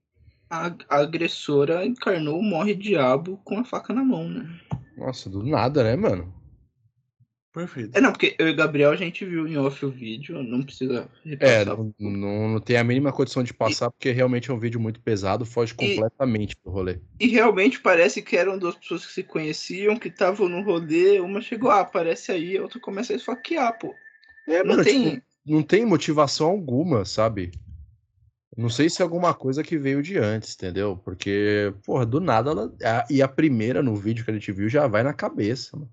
[SPEAKER 2] A, a agressora encarnou o morre diabo com a faca na mão, né?
[SPEAKER 3] Nossa, do nada, né, mano?
[SPEAKER 1] Perfeito.
[SPEAKER 2] É, não, porque eu e o Gabriel a gente viu em off o vídeo, não precisa
[SPEAKER 3] É,
[SPEAKER 2] repassar.
[SPEAKER 3] não, não, não tem a mínima condição de passar, porque realmente é um vídeo muito pesado, foge completamente do rolê.
[SPEAKER 2] E realmente parece que eram duas pessoas que se conheciam, que estavam no rolê, uma chegou, ah, aparece aí, a outra começa a esfaquear, pô.
[SPEAKER 3] É,
[SPEAKER 2] Não
[SPEAKER 3] mano,
[SPEAKER 2] tem.
[SPEAKER 3] tipo, não tem motivação alguma, sabe? Não sei se é alguma coisa que veio de antes, entendeu? Porque, porra, do nada ela. a- e a primeira no vídeo que a gente viu já vai na cabeça, mano.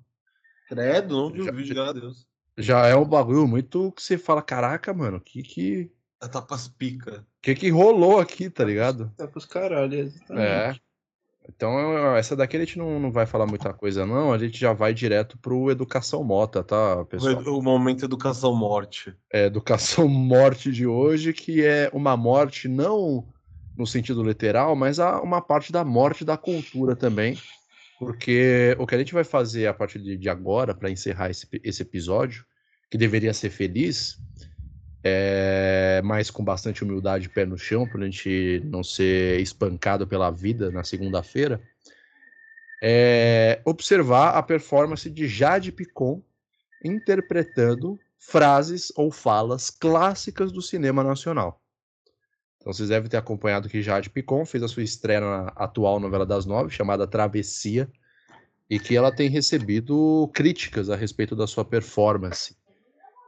[SPEAKER 1] Credo, não vi
[SPEAKER 3] Já-
[SPEAKER 1] o vídeo, graças a Deus.
[SPEAKER 3] Já é um bagulho muito que você fala, caraca, mano, que que,
[SPEAKER 1] Tá pras pica.
[SPEAKER 3] que que rolou aqui, tá ligado?
[SPEAKER 2] Tá pros caralho, exatamente.
[SPEAKER 3] É. Então, essa daqui a gente não, não vai falar muita coisa, não. A gente já vai direto pro Educação Mota, tá, pessoal?
[SPEAKER 1] O momento Educação Morte.
[SPEAKER 3] É, Educação Morte de hoje, que é uma morte não no sentido literal, mas a- uma parte da morte da cultura também. Porque o que a gente vai fazer a partir de, de agora, para encerrar esse, esse episódio, que deveria ser feliz, é, mas com bastante humildade pé no chão, para a gente não ser espancado pela vida na segunda-feira, é observar a performance de Jade Picon interpretando frases ou falas clássicas do cinema nacional. Então vocês devem ter acompanhado que Jade Picon fez a sua estreia na atual novela das nove, chamada Travessia, e que ela tem recebido críticas a respeito da sua performance.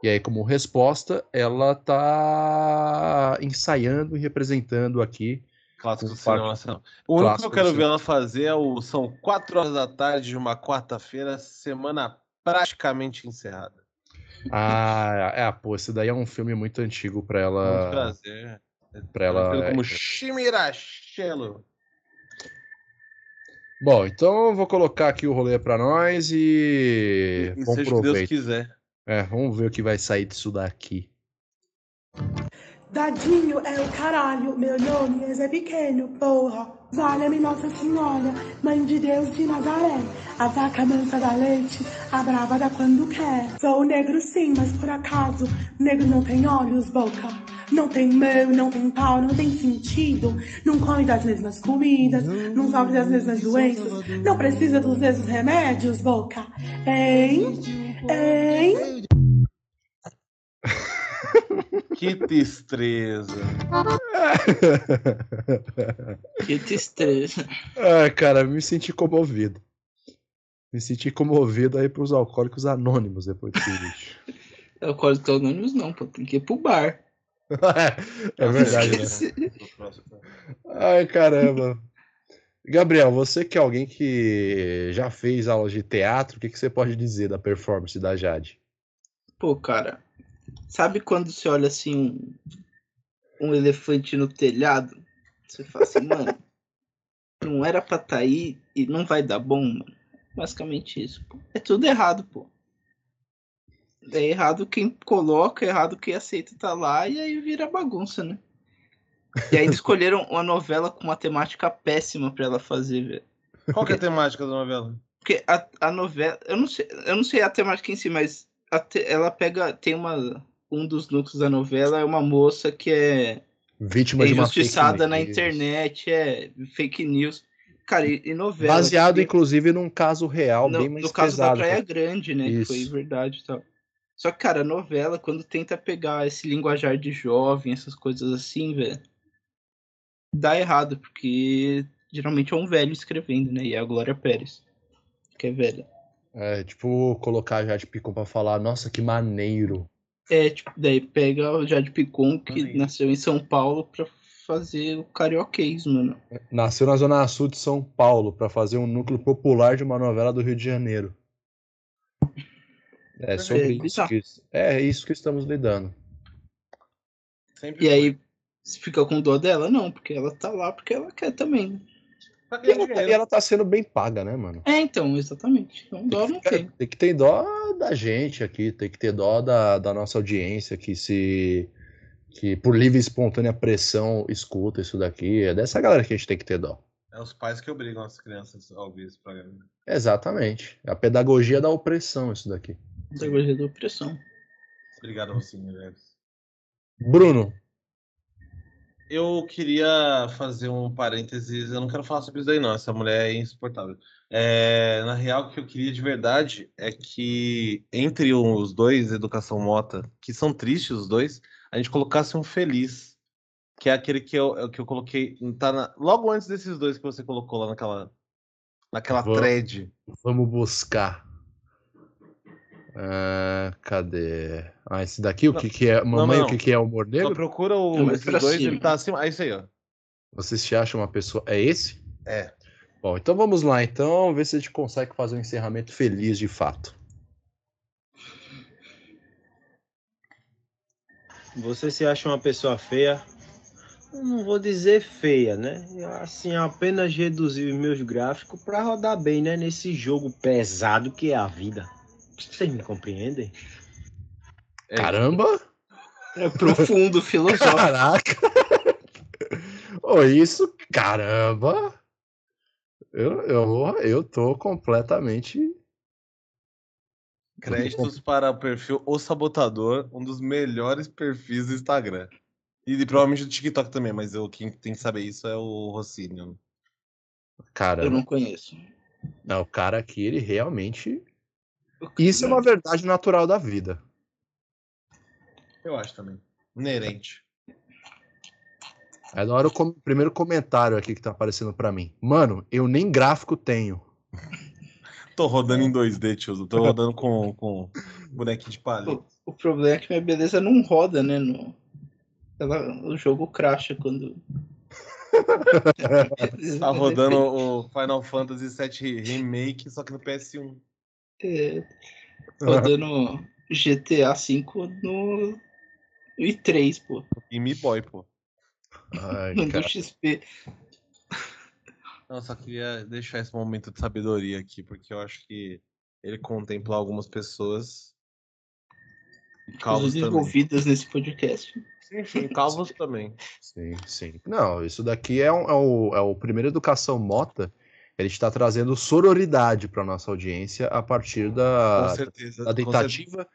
[SPEAKER 3] E aí, como resposta, ela está ensaiando e representando aqui.
[SPEAKER 1] Clássico do cinema nacional. O único que eu quero ver ela fazer é o. São 4 horas da tarde de uma quarta-feira, semana praticamente encerrada.
[SPEAKER 3] Ah, é, pô, esse daí é um filme muito antigo para
[SPEAKER 1] Muito
[SPEAKER 3] ela.
[SPEAKER 1] prazer.
[SPEAKER 3] Pra ela
[SPEAKER 1] como Chimirachelo.
[SPEAKER 3] Bom, então eu vou colocar aqui o rolê para nós e,
[SPEAKER 1] E
[SPEAKER 3] vamos
[SPEAKER 1] seja o que Deus quiser.
[SPEAKER 3] É, vamos ver o que vai sair disso daqui.
[SPEAKER 5] Dadinho é o caralho, meu nome é Zé Pequeno, porra. Valha-me Nossa Senhora, Mãe de Deus de Nazaré. A vaca mansa da leite, a brava da quando quer. Sou negro sim, mas por acaso, negro não tem olhos, boca. Não tem meu, não tem pau, não tem sentido. Não come das mesmas comidas, não sofre das mesmas doenças. Não precisa dos mesmos remédios, boca. Hein? Hein?
[SPEAKER 1] Que tristeza.
[SPEAKER 2] Que tristeza.
[SPEAKER 3] ah, cara, me senti comovido. Me senti comovido aí pros alcoólicos anônimos depois desse vídeo.
[SPEAKER 2] Alcoólicos Anônimos não, pô. Tem que ir pro bar.
[SPEAKER 3] É verdade, né? Ai, caramba. Gabriel, você que é alguém que já fez aulas de teatro, o que, que você pode dizer da performance da Jade?
[SPEAKER 2] Pô, cara. Sabe quando você olha assim um, um elefante no telhado? Você fala assim, mano, não era pra tá aí e não vai dar bom, mano. Basicamente isso, pô. É tudo errado, pô. É errado quem coloca, é errado quem aceita tá lá e aí vira bagunça, né? E aí eles escolheram uma novela com uma temática péssima pra ela fazer, velho.
[SPEAKER 1] Qual que é a temática da novela?
[SPEAKER 2] Porque a, a novela, eu não sei, eu não sei a temática em si, mas a te- ela pega, tem uma um dos núcleos da novela é uma moça que é,
[SPEAKER 3] Vítima
[SPEAKER 2] é
[SPEAKER 3] de uma fake
[SPEAKER 2] injustiçada na
[SPEAKER 3] news.
[SPEAKER 2] internet, é fake news. Cara, e, e novela.
[SPEAKER 3] Baseado,
[SPEAKER 2] que-
[SPEAKER 3] inclusive, num caso real
[SPEAKER 2] no,
[SPEAKER 3] bem mais
[SPEAKER 2] no caso da
[SPEAKER 3] pesado.
[SPEAKER 2] Praia Grande, né? Que foi
[SPEAKER 3] Isso.
[SPEAKER 2] verdade e tal. Só que, cara, a novela, quando tenta pegar esse linguajar de jovem, essas coisas assim, velho, dá errado, porque geralmente é um velho escrevendo, né? E é a Glória Pérez, que é velha.
[SPEAKER 3] É, tipo, colocar a Jade Picon pra falar, nossa, que maneiro.
[SPEAKER 2] É, tipo, daí pega o Jade Picon, que
[SPEAKER 1] Maneiro.
[SPEAKER 2] nasceu em São Paulo, pra fazer o carioquês, mano.
[SPEAKER 3] Nasceu na Zona Sul de São Paulo pra fazer um núcleo popular de uma novela do Rio de Janeiro. É sobre
[SPEAKER 2] É
[SPEAKER 3] isso que, é isso que estamos lidando.
[SPEAKER 1] Sempre
[SPEAKER 2] E
[SPEAKER 1] foi.
[SPEAKER 2] aí, você fica com dó dela? Não, porque ela tá lá porque ela quer também. né?
[SPEAKER 3] E ela, tá,
[SPEAKER 1] dinheiro.
[SPEAKER 3] e ela tá sendo bem paga, né, mano?
[SPEAKER 2] É, então, exatamente. Então, dó não tem.
[SPEAKER 3] Tem que ter dó da gente aqui, tem que ter dó da, da nossa audiência que se. que por livre e espontânea pressão escuta isso daqui. É dessa galera que a gente tem que ter dó.
[SPEAKER 1] É os pais que obrigam as crianças a ouvir esse programa.
[SPEAKER 3] Exatamente. É a pedagogia da opressão, isso daqui.
[SPEAKER 2] Pedagogia da opressão.
[SPEAKER 1] Obrigado, Rocinho.
[SPEAKER 3] Bruno,
[SPEAKER 1] Eu queria fazer um parênteses. Eu não quero falar sobre isso daí, não. Essa mulher é insuportável. É, na real, o que eu queria de verdade é que entre os dois, Educação Mota, que são tristes os dois, a gente colocasse um feliz. Que é aquele que eu, é que eu coloquei. Tá na- logo antes desses dois que você colocou lá naquela, naquela
[SPEAKER 3] Vou-
[SPEAKER 1] thread.
[SPEAKER 3] vamos buscar. Ah, cadê? Ah, esse daqui, o que, que é? Mamãe,
[SPEAKER 1] não,
[SPEAKER 3] o que, que é humor
[SPEAKER 1] Só
[SPEAKER 3] negro?
[SPEAKER 1] procura o,
[SPEAKER 2] Não,
[SPEAKER 1] esses dois,
[SPEAKER 2] cima.
[SPEAKER 1] ele tá acima. Ah, isso aí, ó.
[SPEAKER 3] Você se acha uma pessoa. É esse?
[SPEAKER 1] É.
[SPEAKER 3] Bom, então vamos lá, então, ver se a gente consegue fazer um encerramento feliz de fato.
[SPEAKER 6] Você se acha uma pessoa feia? Não vou dizer feia, né? Assim, apenas reduzir os meus gráficos para rodar bem, né? Nesse jogo pesado que é a vida. Vocês me compreendem?
[SPEAKER 1] É,
[SPEAKER 3] Caramba!
[SPEAKER 2] É profundo, filosófico.
[SPEAKER 3] Caraca! Ô, isso, caramba! Eu, eu, eu tô completamente.
[SPEAKER 1] Créditos para o perfil O Sabotador, um dos melhores perfis do Instagram. E, e provavelmente do TikTok também, mas eu, quem tem que saber isso é o Rocinho.
[SPEAKER 2] Eu
[SPEAKER 3] Caramba,
[SPEAKER 2] não conheço.
[SPEAKER 3] não, o cara aqui, ele realmente. Isso é uma verdade natural da vida.
[SPEAKER 1] Eu acho também. Inerente.
[SPEAKER 3] É da hora o primeiro comentário aqui que tá aparecendo pra mim. Mano, eu nem gráfico tenho.
[SPEAKER 1] Tô rodando em 2D, tio. Tô rodando com, com bonequinho de palha.
[SPEAKER 2] O problema é que minha beleza não roda, né? No... Ela- o jogo cracha quando.
[SPEAKER 1] Tá rodando o Final Fantasy VII Remake, só que no PS1.
[SPEAKER 2] É, rodando GTA V no i3, pô.
[SPEAKER 1] E Mi Boy, pô.
[SPEAKER 3] Ai,
[SPEAKER 2] No
[SPEAKER 3] cara.
[SPEAKER 2] XP.
[SPEAKER 1] Não, só queria deixar esse momento de sabedoria aqui, porque eu acho que ele contempla algumas pessoas. E calvos
[SPEAKER 2] envolvidas nesse podcast.
[SPEAKER 1] Sim, sim, calvos também.
[SPEAKER 3] Sim, sim. Não, isso daqui é, um- é o, é o primeiro Educação Mota. Ele está trazendo sororidade para nossa audiência a partir da,
[SPEAKER 1] certeza.
[SPEAKER 3] da tentativa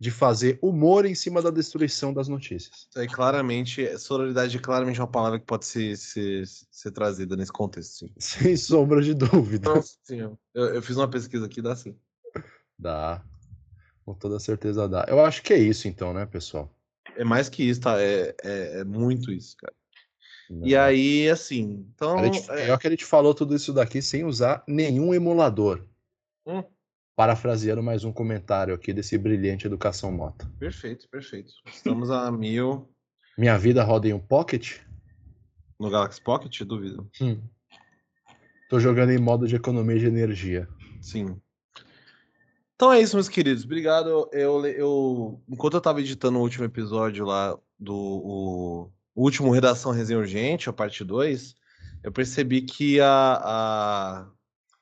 [SPEAKER 3] de fazer humor em cima da destruição das notícias.
[SPEAKER 1] Aí claramente, sororidade é claramente uma palavra que pode ser, ser, ser trazida nesse contexto, sim.
[SPEAKER 3] Sem sombra de dúvida.
[SPEAKER 1] Nossa, sim. Eu, eu fiz uma pesquisa aqui, dá sim.
[SPEAKER 3] Dá. Com toda certeza dá. Eu acho que é isso então, né, pessoal?
[SPEAKER 1] é mais que isso, tá? É, é, é muito isso, cara. E aí, assim, então.
[SPEAKER 3] A gente,
[SPEAKER 1] é,
[SPEAKER 3] é que a gente falou tudo isso daqui sem usar nenhum emulador.
[SPEAKER 1] Hum.
[SPEAKER 3] Parafraseando mais um comentário aqui desse brilhante Educação Mota.
[SPEAKER 1] Perfeito, perfeito. Estamos a mil
[SPEAKER 3] Minha vida roda em um pocket?
[SPEAKER 1] no Galaxy Pocket, duvido.
[SPEAKER 3] Hum. Tô jogando em modo de economia de energia.
[SPEAKER 1] Sim. Então é isso, meus queridos. Obrigado. Eu, eu, enquanto eu tava editando o último episódio lá do o, o último Redação Resenha Urgente, a parte 2, eu percebi que a, a-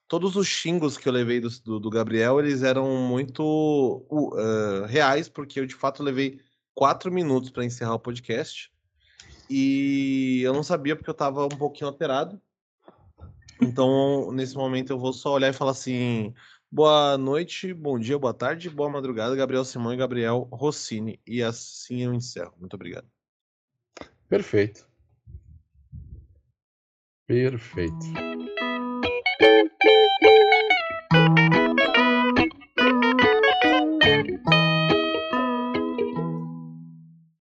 [SPEAKER 1] todos os xingos que eu levei do, do, do Gabriel, eles eram muito uh, reais, porque eu de fato levei quatro minutos para encerrar o podcast. E eu não sabia porque eu tava um pouquinho alterado. Então, nesse momento, eu vou só olhar e falar assim: boa noite, bom dia, boa tarde, boa madrugada, Gabriel Simão e Gabriel Rossini. E assim eu encerro. Muito obrigado.
[SPEAKER 3] Perfeito. Perfeito.